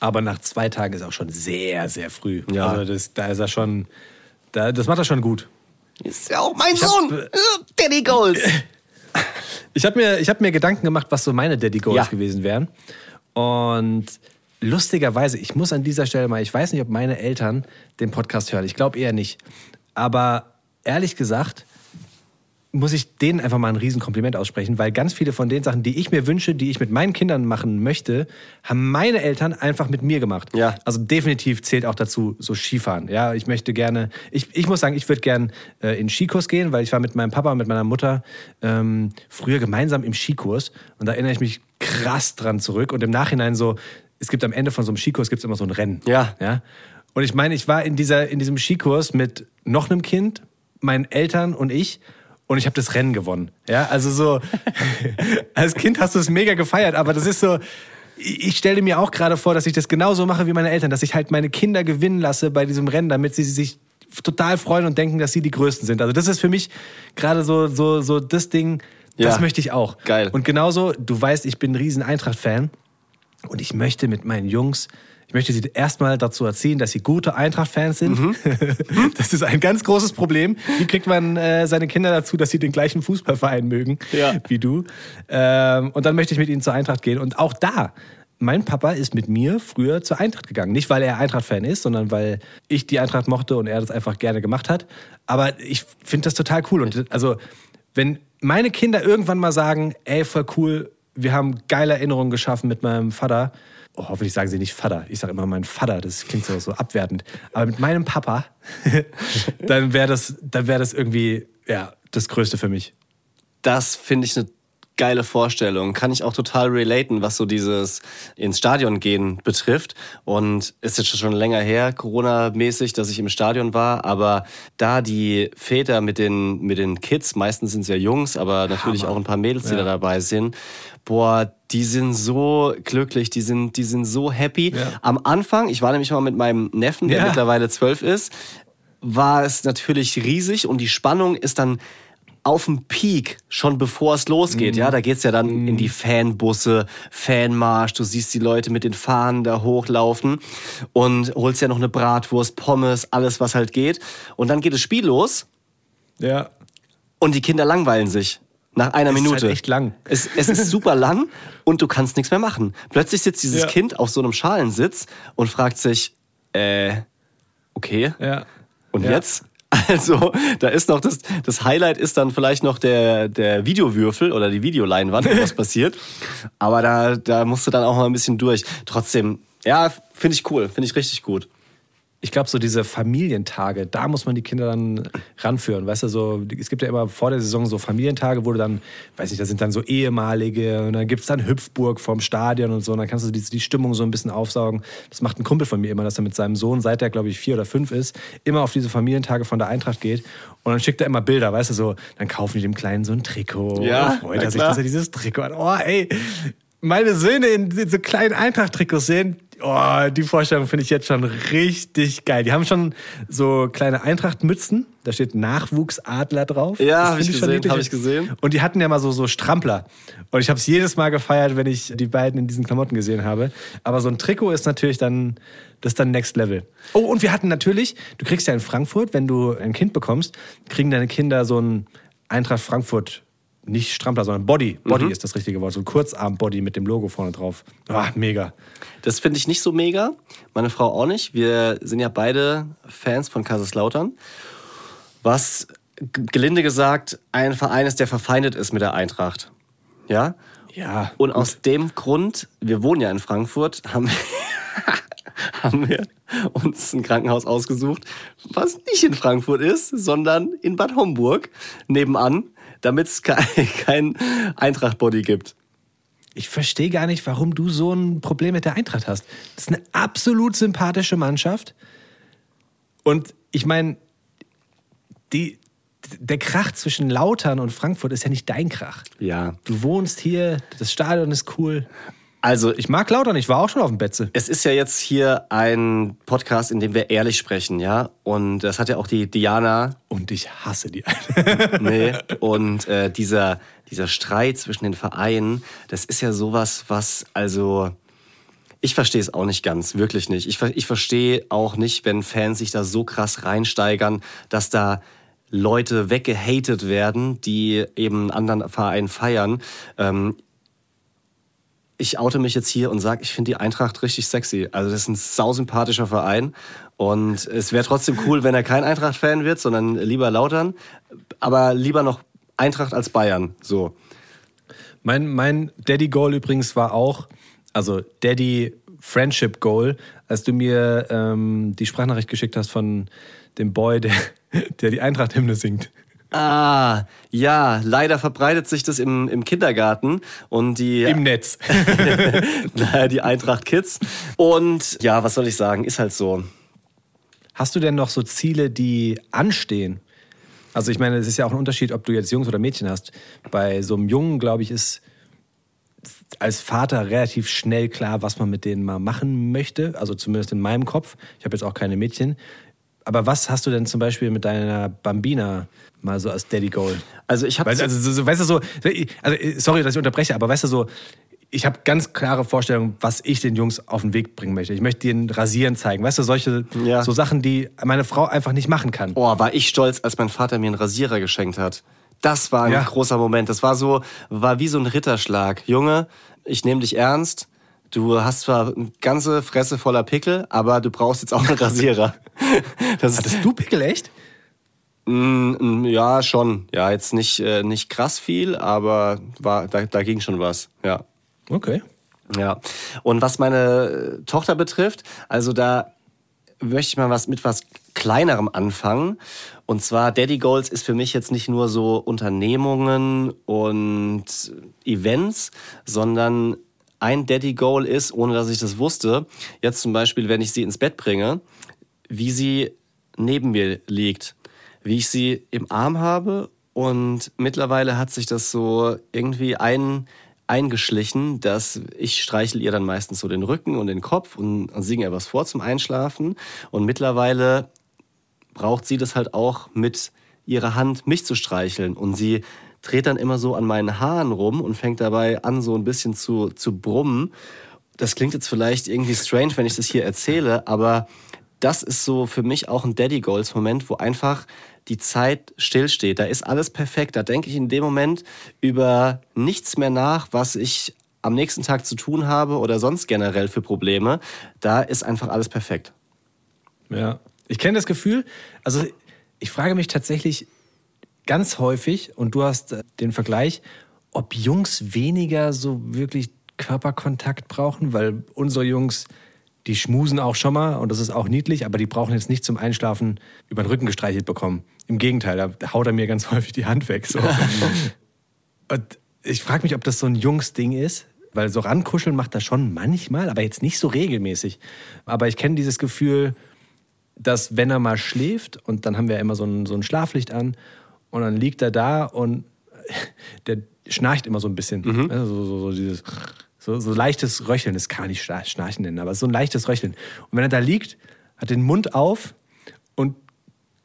Aber nach zwei Tagen ist auch schon sehr, sehr früh. Ja. Also das, da ist er schon, da, das macht er schon gut. Ist ja auch mein Sohn. hab- Daddy Goals. Ich habe mir, ich hab mir Gedanken gemacht, was so meine Daddy Goals Ja. gewesen wären. Und lustigerweise, ich muss an dieser Stelle mal, ich weiß nicht, ob meine Eltern den Podcast hören. Ich glaube eher nicht. Aber ehrlich gesagt, muss ich denen einfach mal ein Riesenkompliment aussprechen, weil ganz viele von den Sachen, die ich mir wünsche, die ich mit meinen Kindern machen möchte, haben meine Eltern einfach mit mir gemacht. Ja. Also definitiv zählt auch dazu so Skifahren. Ja, ich möchte gerne, ich, ich muss sagen, ich würde gern äh, in Skikurs gehen, weil ich war mit meinem Papa und mit meiner Mutter ähm, früher gemeinsam im Skikurs und da erinnere ich mich krass dran zurück und im Nachhinein so, es gibt am Ende von so einem Skikurs gibt's immer so ein Rennen. Ja. Ja. Und ich meine, ich war in, dieser, in diesem Skikurs mit noch einem Kind, meinen Eltern und ich. Und ich habe das Rennen gewonnen. Ja, also so, als Kind hast du es mega gefeiert, aber das ist so, ich stelle mir auch gerade vor, dass ich das genauso mache wie meine Eltern, dass ich halt meine Kinder gewinnen lasse bei diesem Rennen, damit sie sich total freuen und denken, dass sie die Größten sind. Also das ist für mich gerade so, so, so das Ding, das Ja. möchte ich auch. Geil. Und genauso, du weißt, ich bin ein riesen Eintracht-Fan. Und ich möchte mit meinen Jungs, ich möchte sie erstmal dazu erziehen, dass sie gute Eintracht-Fans sind. Mhm. Das ist ein ganz großes Problem. Wie kriegt man äh, seine Kinder dazu, dass sie den gleichen Fußballverein mögen Ja. wie du? Ähm, und dann möchte ich mit ihnen zur Eintracht gehen. Und auch da, mein Papa ist mit mir früher zur Eintracht gegangen. Nicht, weil er Eintracht-Fan ist, sondern weil ich die Eintracht mochte und er das einfach gerne gemacht hat. Aber ich finde das total cool. Und also, wenn meine Kinder irgendwann mal sagen, ey, voll cool, wir haben geile Erinnerungen geschaffen mit meinem Vater. Oh, hoffentlich sagen sie nicht Vater. Ich sage immer mein Vater, das klingt so, so abwertend. Aber mit meinem Papa, dann wäre das, wäre das irgendwie, ja, das Größte für mich. Das finde ich eine geile Vorstellung. Kann ich auch total relaten, was so dieses ins Stadion gehen betrifft. Und es ist schon länger her, Corona-mäßig, dass ich im Stadion war. Aber da die Väter mit den, mit den Kids, meistens sind es ja Jungs, aber natürlich auch ein paar Mädels, die Ja. da dabei sind, boah, die sind so glücklich, die sind, die sind so happy. Ja. Am Anfang, ich war nämlich mal mit meinem Neffen, der Ja. mittlerweile zwölf ist, war es natürlich riesig und die Spannung ist dann auf dem Peak, schon bevor es losgeht. Ja, da geht's ja dann in die Fanbusse, Fanmarsch. Du siehst die Leute mit den Fahnen da hochlaufen und holst ja noch eine Bratwurst, Pommes, alles was halt geht. Und dann geht das Spiel los Ja. und die Kinder langweilen sich. Nach einer Es ist Minute. halt echt lang. Es, es ist super lang und du kannst nichts mehr machen. Plötzlich sitzt dieses Ja. Kind auf so einem Schalensitz und fragt sich, äh, okay, Ja. und Ja. jetzt? Also, da ist noch das, das Highlight ist dann vielleicht noch der, der Videowürfel oder die Videoleinwand, was passiert. Aber da, da musst du dann auch mal ein bisschen durch. Trotzdem, ja, finde ich cool, finde ich richtig gut. Ich glaube, so diese Familientage, da muss man die Kinder dann ranführen. Weißt du, so, es gibt ja immer vor der Saison so Familientage, wo du dann, weiß nicht, da sind dann so ehemalige und dann gibt es dann Hüpfburg vorm Stadion und so. Und dann kannst du die, die Stimmung so ein bisschen aufsaugen. Das macht ein Kumpel von mir immer, dass er mit seinem Sohn, seit er, glaube ich, vier oder fünf ist, immer auf diese Familientage von der Eintracht geht. Und dann schickt er immer Bilder, weißt du, so, dann kaufen die dem Kleinen so ein Trikot. Ja, und freut er sich, dass er dieses Trikot hat. Oh, ey. Meine Söhne in, so kleinen Eintracht-Trikots sehen, oh, die Vorstellung finde ich jetzt schon richtig geil. Die haben schon so kleine Eintracht-Mützen, da steht Nachwuchsadler drauf. Ja, Das hab ich schon gesehen, niedlich. hab ich gesehen. Und die hatten ja mal so, so Strampler. Und ich habe es jedes Mal gefeiert, wenn ich die beiden in diesen Klamotten gesehen habe. Aber so ein Trikot ist natürlich dann, das ist dann Next Level. Oh, und wir hatten natürlich, du kriegst ja in Frankfurt, wenn du ein Kind bekommst, kriegen deine Kinder so ein Eintracht Frankfurt, nicht Strampler, sondern Body. Body Mhm. ist das richtige Wort. So ein Kurzarm-Body mit dem Logo vorne drauf. Ah, mega. Das finde ich nicht so mega. Meine Frau auch nicht. Wir sind ja beide Fans von Kaiserslautern. Was gelinde gesagt ein Verein ist, der verfeindet ist mit der Eintracht. Ja? Ja. Und aus dem Grund, wir wohnen ja in Frankfurt, haben wir, haben wir uns ein Krankenhaus ausgesucht, was nicht in Frankfurt ist, sondern in Bad Homburg nebenan, damit es kein, kein Eintracht-Body gibt. Ich verstehe gar nicht, warum du so ein Problem mit der Eintracht hast. Das ist eine absolut sympathische Mannschaft. Und ich meine, die, der Krach zwischen Lautern und Frankfurt ist ja nicht dein Krach. Ja. Du wohnst hier, das Stadion ist cool. Also Ich mag Lautern, ich war auch schon auf dem Betze. Es ist ja jetzt hier ein Podcast, in dem wir ehrlich sprechen, ja. Und das hat ja auch die Diana, Und ich hasse die eine. nee, und äh, dieser, dieser Streit zwischen den Vereinen, das ist ja sowas, was, also, ich verstehe es auch nicht ganz, wirklich nicht. Ich, ich verstehe auch nicht, wenn Fans sich da so krass reinsteigern, dass da Leute weggehatet werden, die eben einen anderen Verein feiern. Ähm, ich oute mich jetzt hier und sage, ich finde die Eintracht richtig sexy. Also das ist ein sausympathischer Verein und es wäre trotzdem cool, wenn er kein Eintracht-Fan wird, sondern lieber Lautern, aber lieber noch Eintracht als Bayern. So. Mein, mein Daddy-Goal übrigens war auch, also Daddy Friendship Goal, als du mir ähm, die Sprachnachricht geschickt hast von dem Boy, der, der die Eintracht-Hymne singt. Ah, ja, leider verbreitet sich das im, im Kindergarten und die, Im Netz. naja, die Eintracht Kids. Und ja, was soll ich sagen, ist halt so. Hast du denn noch so Ziele, die anstehen? Also ich meine, es ist ja auch ein Unterschied, ob du jetzt Jungs oder Mädchen hast. Bei so einem Jungen, glaube ich, ist als Vater relativ schnell klar, was man mit denen mal machen möchte. Also zumindest in meinem Kopf. Ich habe jetzt auch keine Mädchen. Aber was hast du denn zum Beispiel mit deiner Bambina mal so als Daddy Goal? Also ich habe also, so, so, weißt du so, also, sorry, dass ich unterbreche, aber weißt du so, ich habe ganz klare Vorstellungen, was ich den Jungs auf den Weg bringen möchte. Ich möchte denen Rasieren zeigen. Weißt du, solche Ja. so Sachen, die meine Frau einfach nicht machen kann. Oh, war ich stolz, als mein Vater mir einen Rasierer geschenkt hat. Das war ein Ja. großer Moment. Das war so, war wie so ein Ritterschlag. Junge, ich nehme dich ernst. Du hast zwar eine ganze Fresse voller Pickel, aber du brauchst jetzt auch einen Rasierer. Das ist, Hattest du Pickel echt? Mm, mm, ja, schon. Ja, jetzt nicht, äh, nicht krass viel, aber war, da, da ging schon was. Ja. Okay. Ja. Und was meine äh, Tochter betrifft, also da möchte ich mal was mit was kleinerem anfangen. Und zwar Daddy Goals ist für mich jetzt nicht nur so Unternehmungen und Events, sondern ein Daddy Goal ist, ohne dass ich das wusste, jetzt zum Beispiel, wenn ich sie ins Bett bringe, wie sie neben mir liegt, wie ich sie im Arm habe und mittlerweile hat sich das so irgendwie ein, eingeschlichen, dass ich streichel ihr dann meistens so den Rücken und den Kopf und, und singe ihr was vor zum Einschlafen und mittlerweile braucht sie das halt auch mit ihrer Hand mich zu streicheln und sie dreht dann immer so an meinen Haaren rum und fängt dabei an so ein bisschen zu, zu brummen. Das klingt jetzt vielleicht irgendwie strange, wenn ich das hier erzähle, aber das ist so für mich auch ein Daddy Goals Moment, wo einfach die Zeit stillsteht. Da ist alles perfekt. Da denke ich in dem Moment über nichts mehr nach, was ich am nächsten Tag zu tun habe oder sonst generell für Probleme. Da ist einfach alles perfekt. Ja. Ich kenne das Gefühl, also ich frage mich tatsächlich ganz häufig, und du hast äh, den Vergleich, ob Jungs weniger so wirklich Körperkontakt brauchen, weil unsere Jungs, die schmusen auch schon mal und das ist auch niedlich, aber die brauchen jetzt nicht zum Einschlafen über den Rücken gestreichelt bekommen. Im Gegenteil, da haut er mir ganz häufig die Hand weg. So. und ich frage mich, ob das so ein Jungs-Ding ist, weil so rankuscheln macht er schon manchmal, aber jetzt nicht so regelmäßig. Aber ich kenne dieses Gefühl, dass wenn er mal schläft und dann haben wir immer so ein, so ein Schlaflicht an und dann liegt er da und der schnarcht immer so ein bisschen. Also so, so, so dieses So, so leichtes Röcheln, das kann man nicht schna- Schnarchen nennen, aber so ein leichtes Röcheln. Und wenn er da liegt, hat den Mund auf und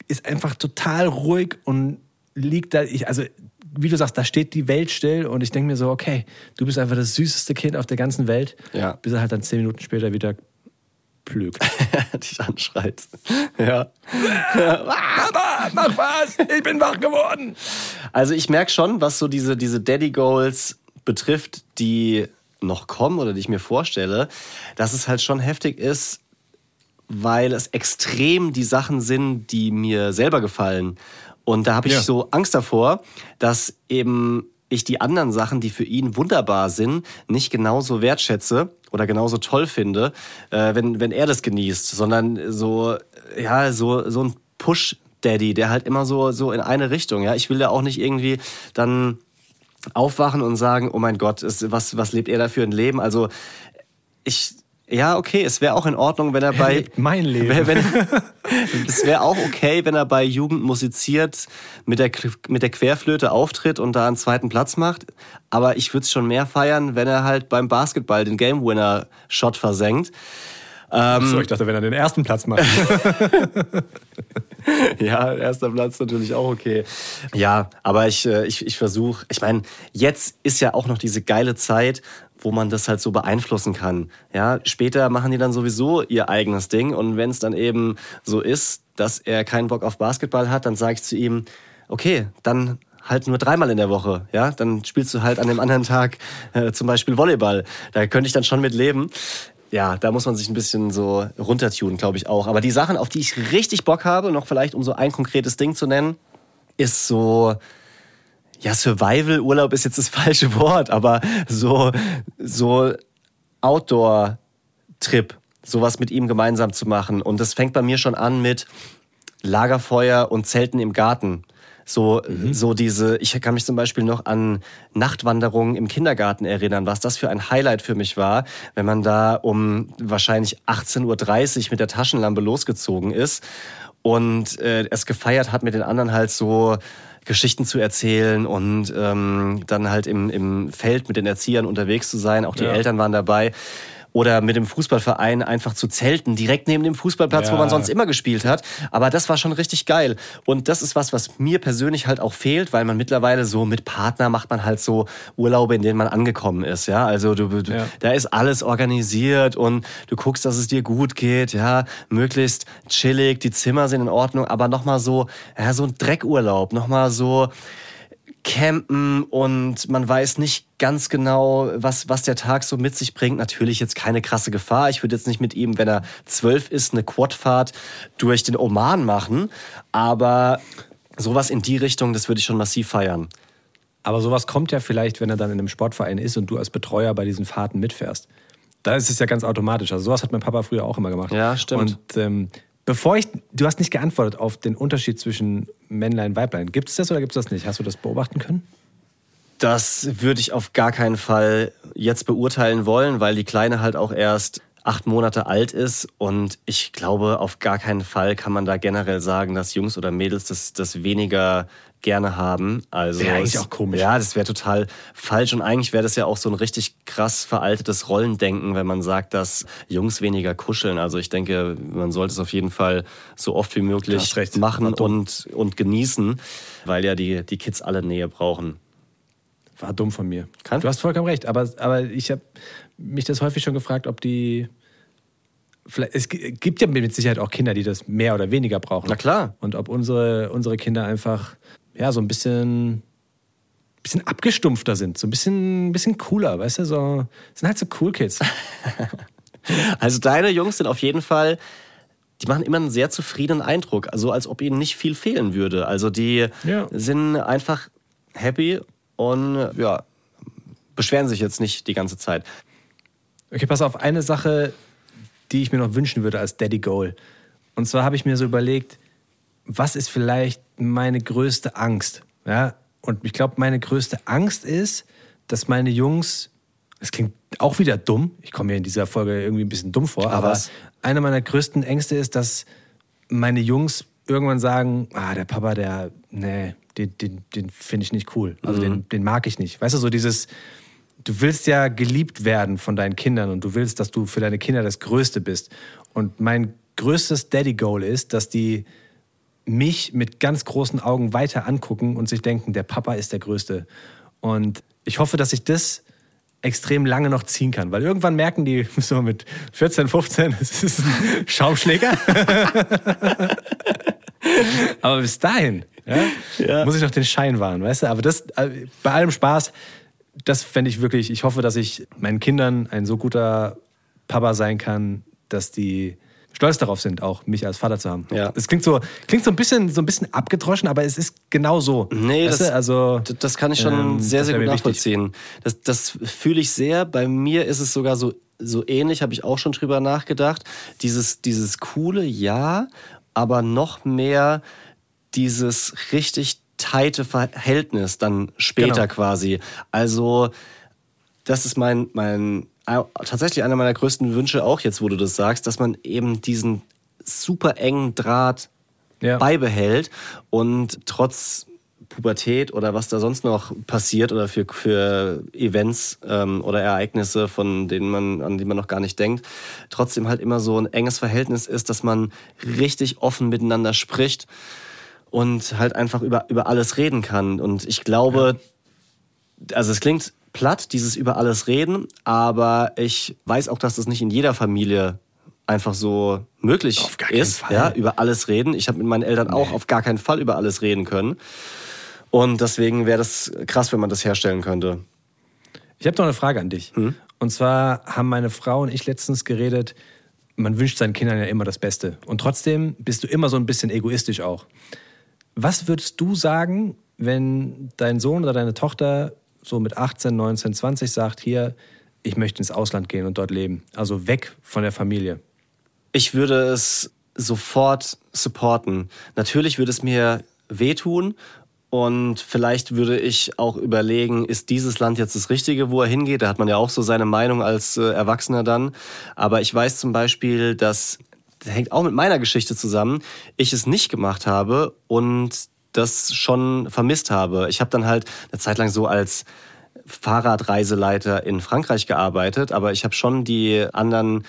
ist einfach total ruhig und liegt da, ich, also wie du sagst, da steht die Welt still und ich denke mir so, okay, du bist einfach das süßeste Kind auf der ganzen Welt, Ja. bis er halt dann zehn Minuten später wieder plügt. dich anschreit. Ja. Papa, mach was, ich bin wach geworden. Also ich merke schon, was so diese, diese Daddy Goals betrifft, die noch kommen oder die ich mir vorstelle, dass es halt schon heftig ist, weil es extrem die Sachen sind, die mir selber gefallen. Und da habe ich Ja. so Angst davor, dass eben ich die anderen Sachen, die für ihn wunderbar sind, nicht genauso wertschätze oder genauso toll finde, äh, wenn, wenn er das genießt, sondern so, ja, so, so ein Push-Daddy, der halt immer so, so in eine Richtung, ja. Ich will ja auch nicht irgendwie dann aufwachen und sagen, oh mein Gott, ist, was, was lebt er da für ein Leben? Also ich, ja, okay, es wäre auch in Ordnung, wenn er bei... lebt mein Leben. Wenn, wenn, es wäre auch okay, wenn er bei Jugend musiziert, mit der, mit der Querflöte auftritt und da einen zweiten Platz macht. Aber ich würde es schon mehr feiern, wenn er halt beim Basketball den Game Winner Shot versenkt. so, ich dachte, wenn er den ersten Platz macht. Ja, erster Platz natürlich auch okay. Ja, aber ich, äh, ich, ich versuche, ich meine, jetzt ist ja auch noch diese geile Zeit, wo man das halt so beeinflussen kann. Ja, später machen die dann sowieso ihr eigenes Ding und wenn es dann eben so ist, dass er keinen Bock auf Basketball hat, dann sage ich zu ihm, okay, dann halt nur dreimal in der Woche, ja, dann spielst du halt an dem anderen Tag äh, zum Beispiel Volleyball. Da könnte ich dann schon mit leben. Ja, da muss man sich ein bisschen so runtertunen, glaube ich auch. Aber die Sachen, auf die ich richtig Bock habe, noch vielleicht um so ein konkretes Ding zu nennen, ist so, ja, Survival-Urlaub ist jetzt das falsche Wort, aber so, so Outdoor-Trip, sowas mit ihm gemeinsam zu machen. Und das fängt bei mir schon an mit Lagerfeuer und Zelten im Garten. So, so diese, ich kann mich zum Beispiel noch an Nachtwanderungen im Kindergarten erinnern, was das für ein Highlight für mich war, wenn man da um wahrscheinlich 18.30 Uhr mit der Taschenlampe losgezogen ist und äh, es gefeiert hat, mit den anderen halt so Geschichten zu erzählen und ähm, dann halt im, im Feld mit den Erziehern unterwegs zu sein. Auch die Ja. Eltern waren dabei. Oder mit dem Fußballverein einfach zu zelten, direkt neben dem Fußballplatz, wo Ja. man sonst immer gespielt hat. Aber das war schon richtig geil. Und das ist was, was mir persönlich halt auch fehlt, weil man mittlerweile so mit Partner macht man halt so Urlaube, in denen man angekommen ist. Ja, also du, du Ja. da ist alles organisiert und du guckst, dass es dir gut geht. Ja, möglichst chillig, die Zimmer sind in Ordnung, aber nochmal so, ja, so ein Dreckurlaub, nochmal so campen und man weiß nicht ganz genau, was, was der Tag so mit sich bringt. Natürlich jetzt keine krasse Gefahr. Ich würde jetzt nicht mit ihm, wenn er zwölf ist, eine Quadfahrt durch den Oman machen. Aber sowas in die Richtung, das würde ich schon massiv feiern. Aber sowas kommt ja vielleicht, wenn er dann in einem Sportverein ist und du als Betreuer bei diesen Fahrten mitfährst. Da ist es ja ganz automatisch. Also sowas hat mein Papa früher auch immer gemacht. Ja, stimmt. Und ähm, bevor ich, du hast nicht geantwortet auf den Unterschied zwischen Männlein, Weiblein. Gibt es das oder gibt es das nicht? Hast du das beobachten können? Das würde ich auf gar keinen Fall jetzt beurteilen wollen, weil die Kleine halt auch erst acht Monate alt ist und ich glaube, auf gar keinen Fall kann man da generell sagen, dass Jungs oder Mädels das, das weniger gerne haben. Also Wäre eigentlich auch komisch. Ja, das wäre total falsch und eigentlich wäre das ja auch so ein richtig krass veraltetes Rollendenken, wenn man sagt, dass Jungs weniger kuscheln. Also ich denke, man sollte es auf jeden Fall so oft wie möglich machen und, und genießen, weil ja die, die Kids alle Nähe brauchen. War dumm von mir. Kann- Du hast vollkommen recht. Aber, aber ich habe mich das häufig schon gefragt, ob die. Vielleicht, es gi- gibt ja mit Sicherheit auch Kinder, die das mehr oder weniger brauchen. Na klar. Und ob unsere, unsere Kinder einfach ja, so ein bisschen, bisschen abgestumpfter sind. So ein bisschen, bisschen cooler, weißt du? So, sind halt so Cool Kids. Also deine Jungs sind auf jeden Fall, die machen immer einen sehr zufriedenen Eindruck, also als ob ihnen nicht viel fehlen würde. Also die Ja. sind einfach happy und ja, beschweren sich jetzt nicht die ganze Zeit. Okay, pass auf, eine Sache, die ich mir noch wünschen würde als Daddy Goal. Und zwar habe ich mir so überlegt, was ist vielleicht meine größte Angst? Ja? Und ich glaube, meine größte Angst ist, dass meine Jungs, es klingt auch wieder dumm, ich komme mir in dieser Folge irgendwie ein bisschen dumm vor, aber was? eine meiner größten Ängste ist, dass meine Jungs irgendwann sagen, ah, der Papa, der, nee, den, den, den finde ich nicht cool. Also den, den mag ich nicht. Weißt du, so dieses, du willst ja geliebt werden von deinen Kindern und du willst, dass du für deine Kinder das Größte bist. Und mein größtes Daddy-Goal ist, dass die mich mit ganz großen Augen weiter angucken und sich denken, der Papa ist der Größte. Und ich hoffe, dass ich das extrem lange noch ziehen kann, weil irgendwann merken die so mit 14, 15, es ist ein Schaumschläger. Aber bis dahin ja, Ja. muss ich noch den Schein wahren, weißt du? Aber das, äh, bei allem Spaß, das fände ich wirklich, ich hoffe, dass ich meinen Kindern ein so guter Papa sein kann, dass die stolz darauf sind, auch mich als Vater zu haben. Ja. Es klingt so, klingt so ein bisschen, so ein bisschen abgedroschen, aber es ist genau so. Nee, Weißt das, du? also, das kann ich schon ähm, sehr, sehr gut nachvollziehen. Das, das fühle ich sehr. Bei mir ist es sogar so, so ähnlich, habe ich auch schon drüber nachgedacht. Dieses, dieses coole Ja, aber noch mehr dieses richtig teite Verhältnis dann später Genau. quasi. Also, das ist mein, mein, tatsächlich einer meiner größten Wünsche auch jetzt, wo du das sagst, dass man eben diesen super engen Draht Ja. beibehält und trotz Pubertät oder was da sonst noch passiert oder für, für Events ähm, oder Ereignisse, von denen man, an die man noch gar nicht denkt, trotzdem halt immer so ein enges Verhältnis ist, dass man richtig offen miteinander spricht und halt einfach über, über alles reden kann. Und ich glaube, also es klingt platt, dieses über alles reden, aber ich weiß auch, dass das nicht in jeder Familie einfach so möglich Auf gar ist, Fall. ja, über alles reden. Ich habe mit meinen Eltern auch auf gar keinen Fall über alles reden können. Und deswegen wäre das krass, wenn man das herstellen könnte. Ich habe noch eine Frage an dich. Und zwar haben meine Frau und ich letztens geredet, man wünscht seinen Kindern ja immer das Beste. Und trotzdem bist du immer so ein bisschen egoistisch auch. Was würdest du sagen, wenn dein Sohn oder deine Tochter so mit 18, 19, 20 sagt, hier, ich möchte ins Ausland gehen und dort leben? Also weg von der Familie. Ich würde es sofort supporten. Natürlich würde es mir wehtun und vielleicht würde ich auch überlegen, ist dieses Land jetzt das Richtige, wo er hingeht? Da hat man ja auch so seine Meinung als äh, Erwachsener dann. Aber ich weiß zum Beispiel, dass, das hängt auch mit meiner Geschichte zusammen, ich es nicht gemacht habe und das schon vermisst habe. Ich habe dann halt eine Zeit lang so als Fahrradreiseleiter in Frankreich gearbeitet, aber ich habe schon die anderen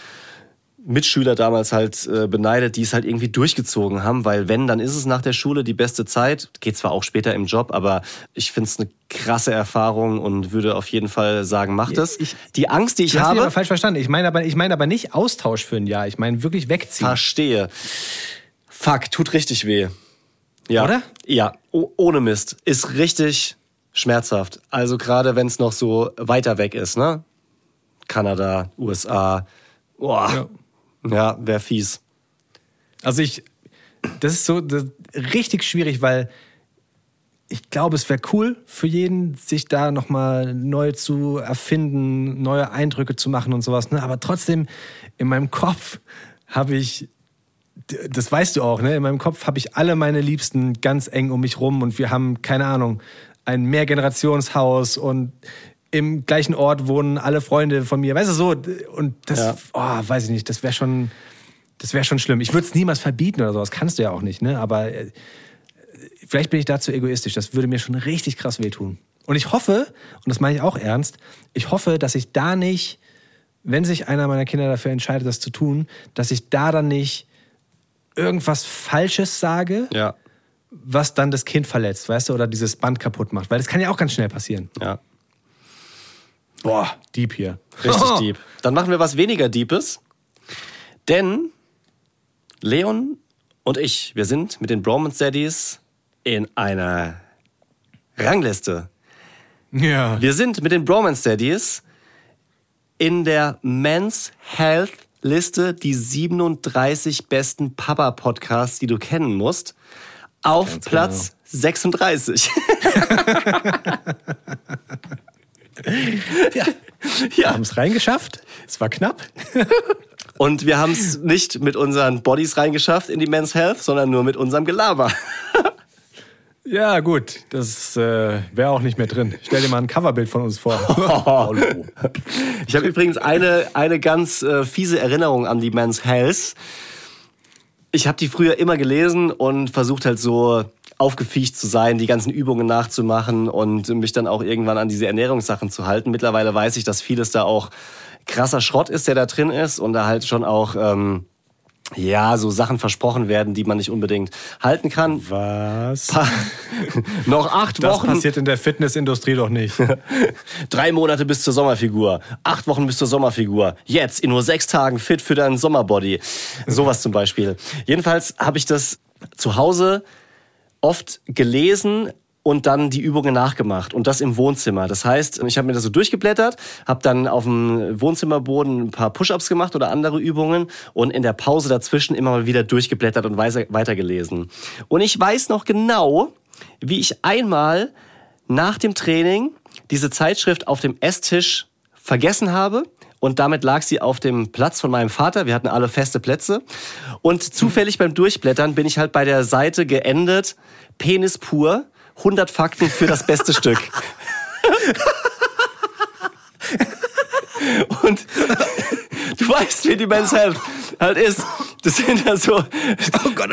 Mitschüler damals halt äh, beneidet, die es halt irgendwie durchgezogen haben, weil wenn, dann ist es nach der Schule die beste Zeit. Geht zwar auch später im Job, aber ich finde es eine krasse Erfahrung und würde auf jeden Fall sagen, mach das. Ich- die Angst, die ich habe, aber falsch verstanden. Ich meine aber, ich meine aber nicht Austausch für ein Jahr. Ich meine wirklich wegziehen. verstehe. Fuck, tut richtig weh. Ja. Oder? Ja, oh, ohne Mist. Ist richtig schmerzhaft. Also gerade wenn es noch so weiter weg ist, ne? Kanada, USA. Boah. Ja. Ja, wäre fies. Also ich, das ist so das, richtig schwierig, weil ich glaube, es wäre cool für jeden, sich da nochmal neu zu erfinden, neue Eindrücke zu machen und sowas. Ne? Aber trotzdem, in meinem Kopf habe ich, das weißt du auch, ne? in meinem Kopf habe ich alle meine Liebsten ganz eng um mich rum und wir haben, keine Ahnung, ein Mehrgenerationshaus und im gleichen Ort wohnen alle Freunde von mir. Weißt du, so. Und das, Ja. oh, weiß ich nicht, das wäre schon, das wäre schon schlimm. Ich würde es niemals verbieten oder sowas, kannst du ja auch nicht, ne? Aber äh, vielleicht bin ich dazu egoistisch. Das würde mir schon richtig krass wehtun. Und ich hoffe, und das meine ich auch ernst, ich hoffe, dass ich da nicht, wenn sich einer meiner Kinder dafür entscheidet, das zu tun, dass ich da dann nicht irgendwas Falsches sage, Ja. was dann das Kind verletzt, weißt du, oder dieses Band kaputt macht. Weil das kann ja auch ganz schnell passieren. Ja. Boah, Dieb hier. Richtig deep. Dann machen wir was weniger Deepes. Denn Leon und ich, wir sind mit den Bromance Daddies in einer Rangliste. Ja. Wir sind mit den Bromance Daddies in der Men's Health Liste die 37 besten Papa-Podcasts, die du kennen musst, auf Ganz Platz 36. ja. Wir haben es reingeschafft. Es war knapp. Und wir haben es nicht mit unseren Bodies reingeschafft in die Men's Health, sondern nur mit unserem Gelaber. Ja, gut. Das äh, wäre auch nicht mehr drin. Stell dir mal ein Coverbild von uns vor. Ich habe übrigens eine, eine ganz äh, fiese Erinnerung an die Men's Health. Ich habe die früher immer gelesen und versucht halt so aufgefiecht zu sein, die ganzen Übungen nachzumachen und mich dann auch irgendwann an diese Ernährungssachen zu halten. Mittlerweile weiß ich, dass vieles da auch krasser Schrott ist, der da drin ist und da halt schon auch ähm, ja, so Sachen versprochen werden, die man nicht unbedingt halten kann. Was? Pa noch acht Das Wochen. passiert in der Fitnessindustrie doch nicht. Drei Monate bis zur Sommerfigur. Acht Wochen bis zur Sommerfigur. Jetzt in nur sechs Tagen fit für deinen Sommerbody. Sowas zum Beispiel. Jedenfalls habe ich das zu Hause oft gelesen und dann die Übungen nachgemacht und das im Wohnzimmer. Das heißt, ich habe mir das so durchgeblättert, habe dann auf dem Wohnzimmerboden ein paar Push-ups gemacht oder andere Übungen und in der Pause dazwischen immer mal wieder durchgeblättert und weiter- weitergelesen. Und ich weiß noch genau, wie ich einmal nach dem Training diese Zeitschrift auf dem Esstisch vergessen habe. Und damit lag sie auf dem Platz von meinem Vater. Wir hatten alle feste Plätze. Und zufällig beim Durchblättern bin ich halt bei der Seite geendet. Penis pur. 100 Fakten für das beste Stück. Und du weißt, wie die Men's Health halt ist. Das sind ja so. Oh Gott,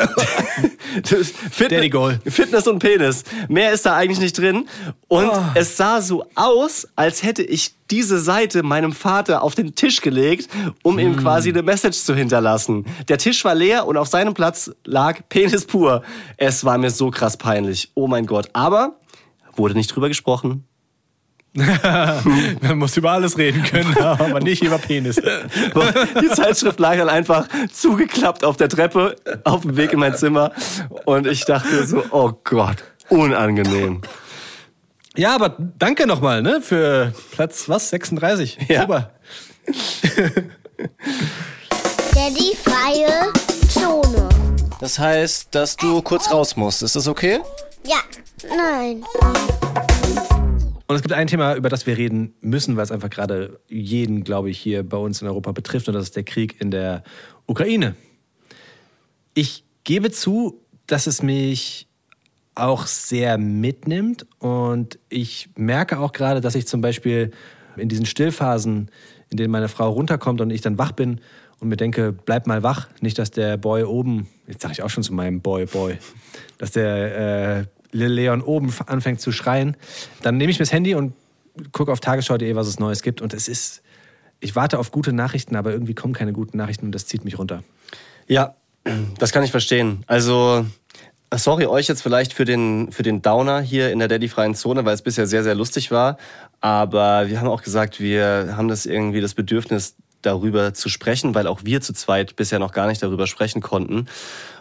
Fitness, Daddy Goal. Fitness und Penis. Mehr ist da eigentlich nicht drin. Und es sah so aus, als hätte ich diese Seite meinem Vater auf den Tisch gelegt, um ihm quasi eine Message zu hinterlassen. Der Tisch war leer und auf seinem Platz lag Penis pur. Es war mir so krass peinlich. Oh mein Gott. Aber wurde nicht drüber gesprochen. Man muss über alles reden können, aber nicht über Penis. Die Zeitschrift lag dann einfach zugeklappt auf der Treppe auf dem Weg in mein Zimmer. Und ich dachte so, oh Gott, unangenehm. Ja, aber danke nochmal, ne, für Platz, was, 36. Ja. Super. Daddy freie Zone. Das heißt, dass du kurz raus musst. Ist das okay? Ja, nein. Und es gibt ein Thema, über das wir reden müssen, weil es einfach gerade jeden, glaube ich, hier bei uns in Europa betrifft, und das ist der Krieg in der Ukraine. Ich gebe zu, dass es mich auch sehr mitnimmt und ich merke auch gerade, dass ich zum Beispiel in diesen Stillphasen, in denen meine Frau runterkommt und ich dann wach bin und mir denke, bleib mal wach, nicht, dass der Boy oben, jetzt sage ich auch schon zu meinem Boy, Boy, dass der äh, Leon oben anfängt zu schreien, dann nehme ich mir das Handy und gucke auf tagesschau.de, was es Neues gibt und es ist, ich warte auf gute Nachrichten, aber irgendwie kommen keine guten Nachrichten und das zieht mich runter. Ja, das kann ich verstehen. Also, sorry euch jetzt vielleicht für den, für den Downer hier in der Daddy-freien Zone, weil es bisher sehr, sehr lustig war. Aber wir haben auch gesagt, wir haben das irgendwie das Bedürfnis, darüber zu sprechen, weil auch wir zu zweit bisher noch gar nicht darüber sprechen konnten.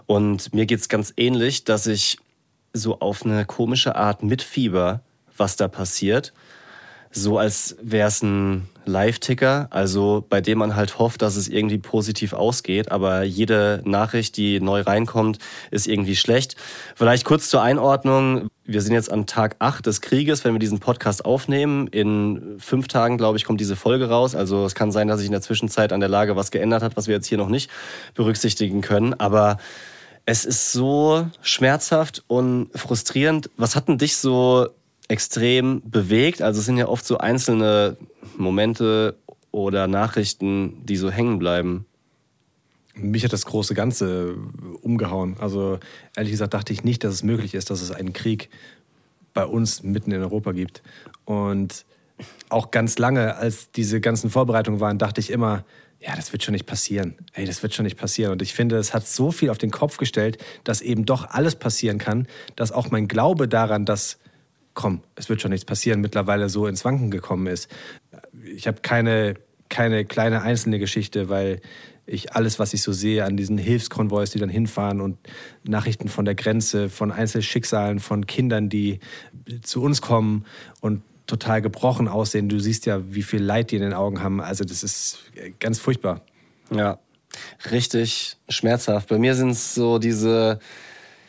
Und mir geht's ganz ähnlich, dass ich so auf eine komische Art mitfieber, was da passiert so als wäre es ein Live-Ticker, also bei dem man halt hofft, dass es irgendwie positiv ausgeht, aber jede Nachricht, die neu reinkommt, ist irgendwie schlecht. Vielleicht kurz zur Einordnung. Wir sind jetzt an Tag 8 des Krieges, wenn wir diesen Podcast aufnehmen. In fünf Tagen, glaube ich, kommt diese Folge raus. Also es kann sein, dass sich in der Zwischenzeit an der Lage was geändert hat, was wir jetzt hier noch nicht berücksichtigen können. Aber es ist so schmerzhaft und frustrierend. Was hat denn dich so extrem bewegt? Also es sind ja oft so einzelne Momente oder Nachrichten, die so hängen bleiben. Mich hat das große Ganze umgehauen. Also ehrlich gesagt dachte ich nicht, dass es möglich ist, dass es einen Krieg bei uns mitten in Europa gibt. Und auch ganz lange, als diese ganzen Vorbereitungen waren, dachte ich immer, ja, das wird schon nicht passieren. Ey, das wird schon nicht passieren. Und ich finde, es hat so viel auf den Kopf gestellt, dass eben doch alles passieren kann, dass auch mein Glaube daran, dass, komm, es wird schon nichts passieren, mittlerweile so ins Wanken gekommen ist. Ich habe keine, keine kleine einzelne Geschichte, weil ich alles, was ich so sehe an diesen Hilfskonvois, die dann hinfahren und Nachrichten von der Grenze, von Einzelschicksalen, von Kindern, die zu uns kommen und total gebrochen aussehen. Du siehst ja, wie viel Leid die in den Augen haben. Also das ist ganz furchtbar. Ja, richtig schmerzhaft. Bei mir sind es so diese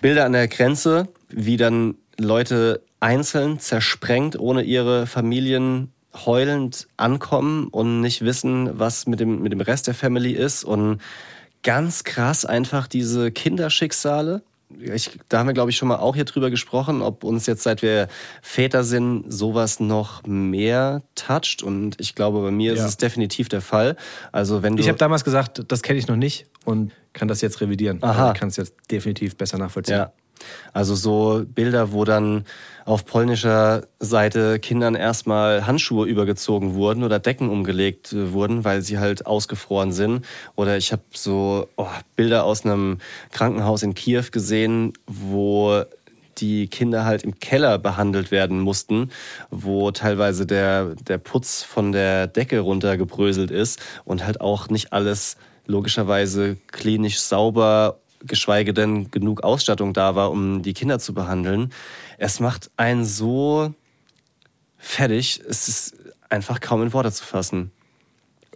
Bilder an der Grenze, wie dann Leute einzeln zersprengt, ohne ihre Familien heulend ankommen und nicht wissen, was mit dem, mit dem Rest der Family ist. Und ganz krass einfach diese Kinderschicksale. Ich, da haben wir, glaube ich, schon mal auch hier drüber gesprochen, ob uns jetzt, seit wir Väter sind, sowas noch mehr toucht. Und ich glaube, bei mir Ja. ist es definitiv der Fall. Also wenn du Ich habe damals gesagt, das kenne ich noch nicht und kann das jetzt revidieren. Aha. Ich kann es jetzt definitiv besser nachvollziehen. Ja, Also so Bilder, wo dann auf polnischer Seite Kindern erstmal Handschuhe übergezogen wurden oder Decken umgelegt äh, wurden, weil sie halt ausgefroren sind. Oder ich habe so oh, Bilder aus einem Krankenhaus in Kiew gesehen, wo die Kinder halt im Keller behandelt werden mussten, wo teilweise der, der Putz von der Decke runtergebröselt ist und halt auch nicht alles logischerweise klinisch sauber, geschweige denn genug Ausstattung da war, um die Kinder zu behandeln. Es macht einen so fertig, es ist einfach kaum in Worte zu fassen.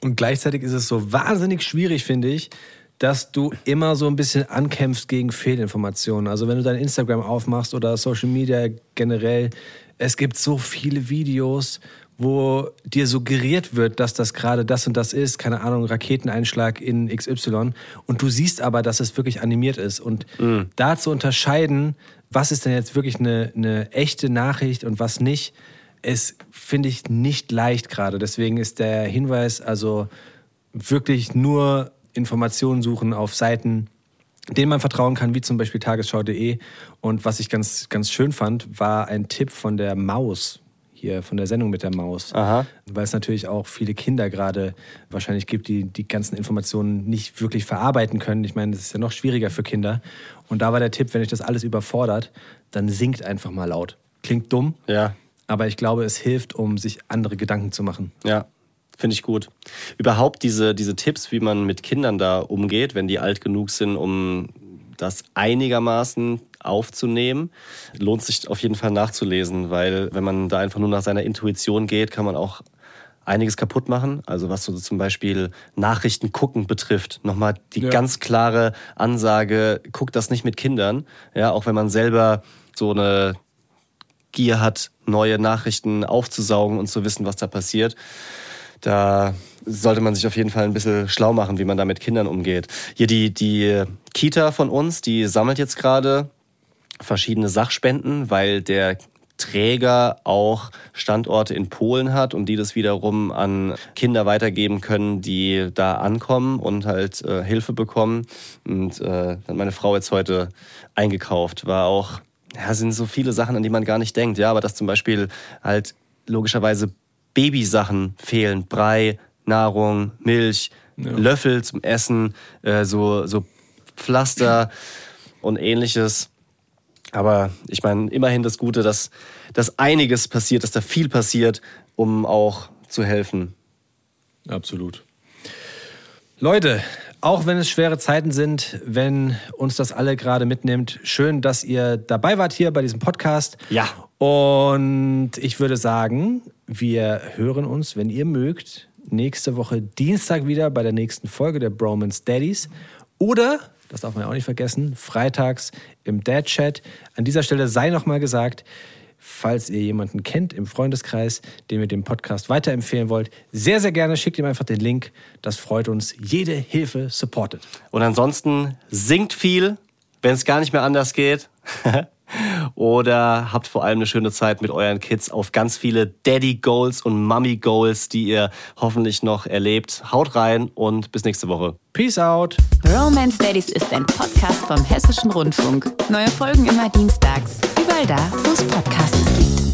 Und gleichzeitig ist es so wahnsinnig schwierig, finde ich, dass du immer so ein bisschen ankämpfst gegen Fehlinformationen. Also wenn du dein Instagram aufmachst oder Social Media generell, es gibt so viele Videos, wo dir suggeriert wird, dass das gerade das und das ist, keine Ahnung, Raketeneinschlag in XY. Und du siehst aber, dass es wirklich animiert ist. Und mhm. da zu unterscheiden, was ist denn jetzt wirklich eine, eine echte Nachricht und was nicht, ist, finde ich, nicht leicht gerade. Deswegen ist der Hinweis also wirklich nur Informationen suchen auf Seiten, denen man vertrauen kann, wie zum Beispiel tagesschau.de. Und was ich ganz, ganz schön fand, war ein Tipp von der Maus, hier von der Sendung mit der Maus. Aha. Weil es natürlich auch viele Kinder gerade wahrscheinlich gibt, die die ganzen Informationen nicht wirklich verarbeiten können. Ich meine, das ist ja noch schwieriger für Kinder. Und da war der Tipp, wenn euch das alles überfordert, dann singt einfach mal laut. Klingt dumm, ja. aber ich glaube, es hilft, um sich andere Gedanken zu machen. Ja, Finde ich gut. Überhaupt diese, diese Tipps, wie man mit Kindern da umgeht, wenn die alt genug sind, um das einigermaßen aufzunehmen, lohnt sich auf jeden Fall nachzulesen, weil wenn man da einfach nur nach seiner Intuition geht, kann man auch einiges kaputt machen. Also was so zum Beispiel Nachrichten gucken betrifft. Nochmal die ja. ganz klare Ansage, guckt das nicht mit Kindern. Ja, auch wenn man selber so eine Gier hat, neue Nachrichten aufzusaugen und zu wissen, was da passiert da sollte man sich auf jeden Fall ein bisschen schlau machen, wie man da mit Kindern umgeht. Hier die, die Kita von uns, die sammelt jetzt gerade verschiedene Sachspenden, weil der Träger auch Standorte in Polen hat und die das wiederum an Kinder weitergeben können, die da ankommen und halt äh, Hilfe bekommen. Und äh, hat meine Frau jetzt heute eingekauft. War auch, ja, sind so viele Sachen, an die man gar nicht denkt. Ja, aber dass zum Beispiel halt logischerweise Babysachen fehlen. Brei, Nahrung, Milch, ja. Löffel zum Essen, äh, so, so Pflaster und ähnliches. Aber ich meine, immerhin das Gute, dass, dass einiges passiert, dass da viel passiert, um auch zu helfen. Absolut. Leute, auch wenn es schwere Zeiten sind, wenn uns das alle gerade mitnimmt, schön, dass ihr dabei wart hier bei diesem Podcast. Ja. Und ich würde sagen, wir hören uns, wenn ihr mögt, nächste Woche Dienstag wieder bei der nächsten Folge der Bromance Daddies. Oder, das darf man ja auch nicht vergessen, freitags im Dad Chat. An dieser Stelle sei nochmal gesagt, falls ihr jemanden kennt im Freundeskreis, den ihr den Podcast weiterempfehlen wollt, sehr, sehr gerne schickt ihm einfach den Link. Das freut uns. Jede Hilfe supportet. Und ansonsten singt viel, wenn es gar nicht mehr anders geht. Oder habt vor allem eine schöne Zeit mit euren Kids auf ganz viele Daddy Goals und Mummy Goals, die ihr hoffentlich noch erlebt. Haut rein und bis nächste Woche. Peace out. Romance Daddies ist ein Podcast vom Hessischen Rundfunk. Neue Folgen immer dienstags. Überall da, wo es Podcasts gibt.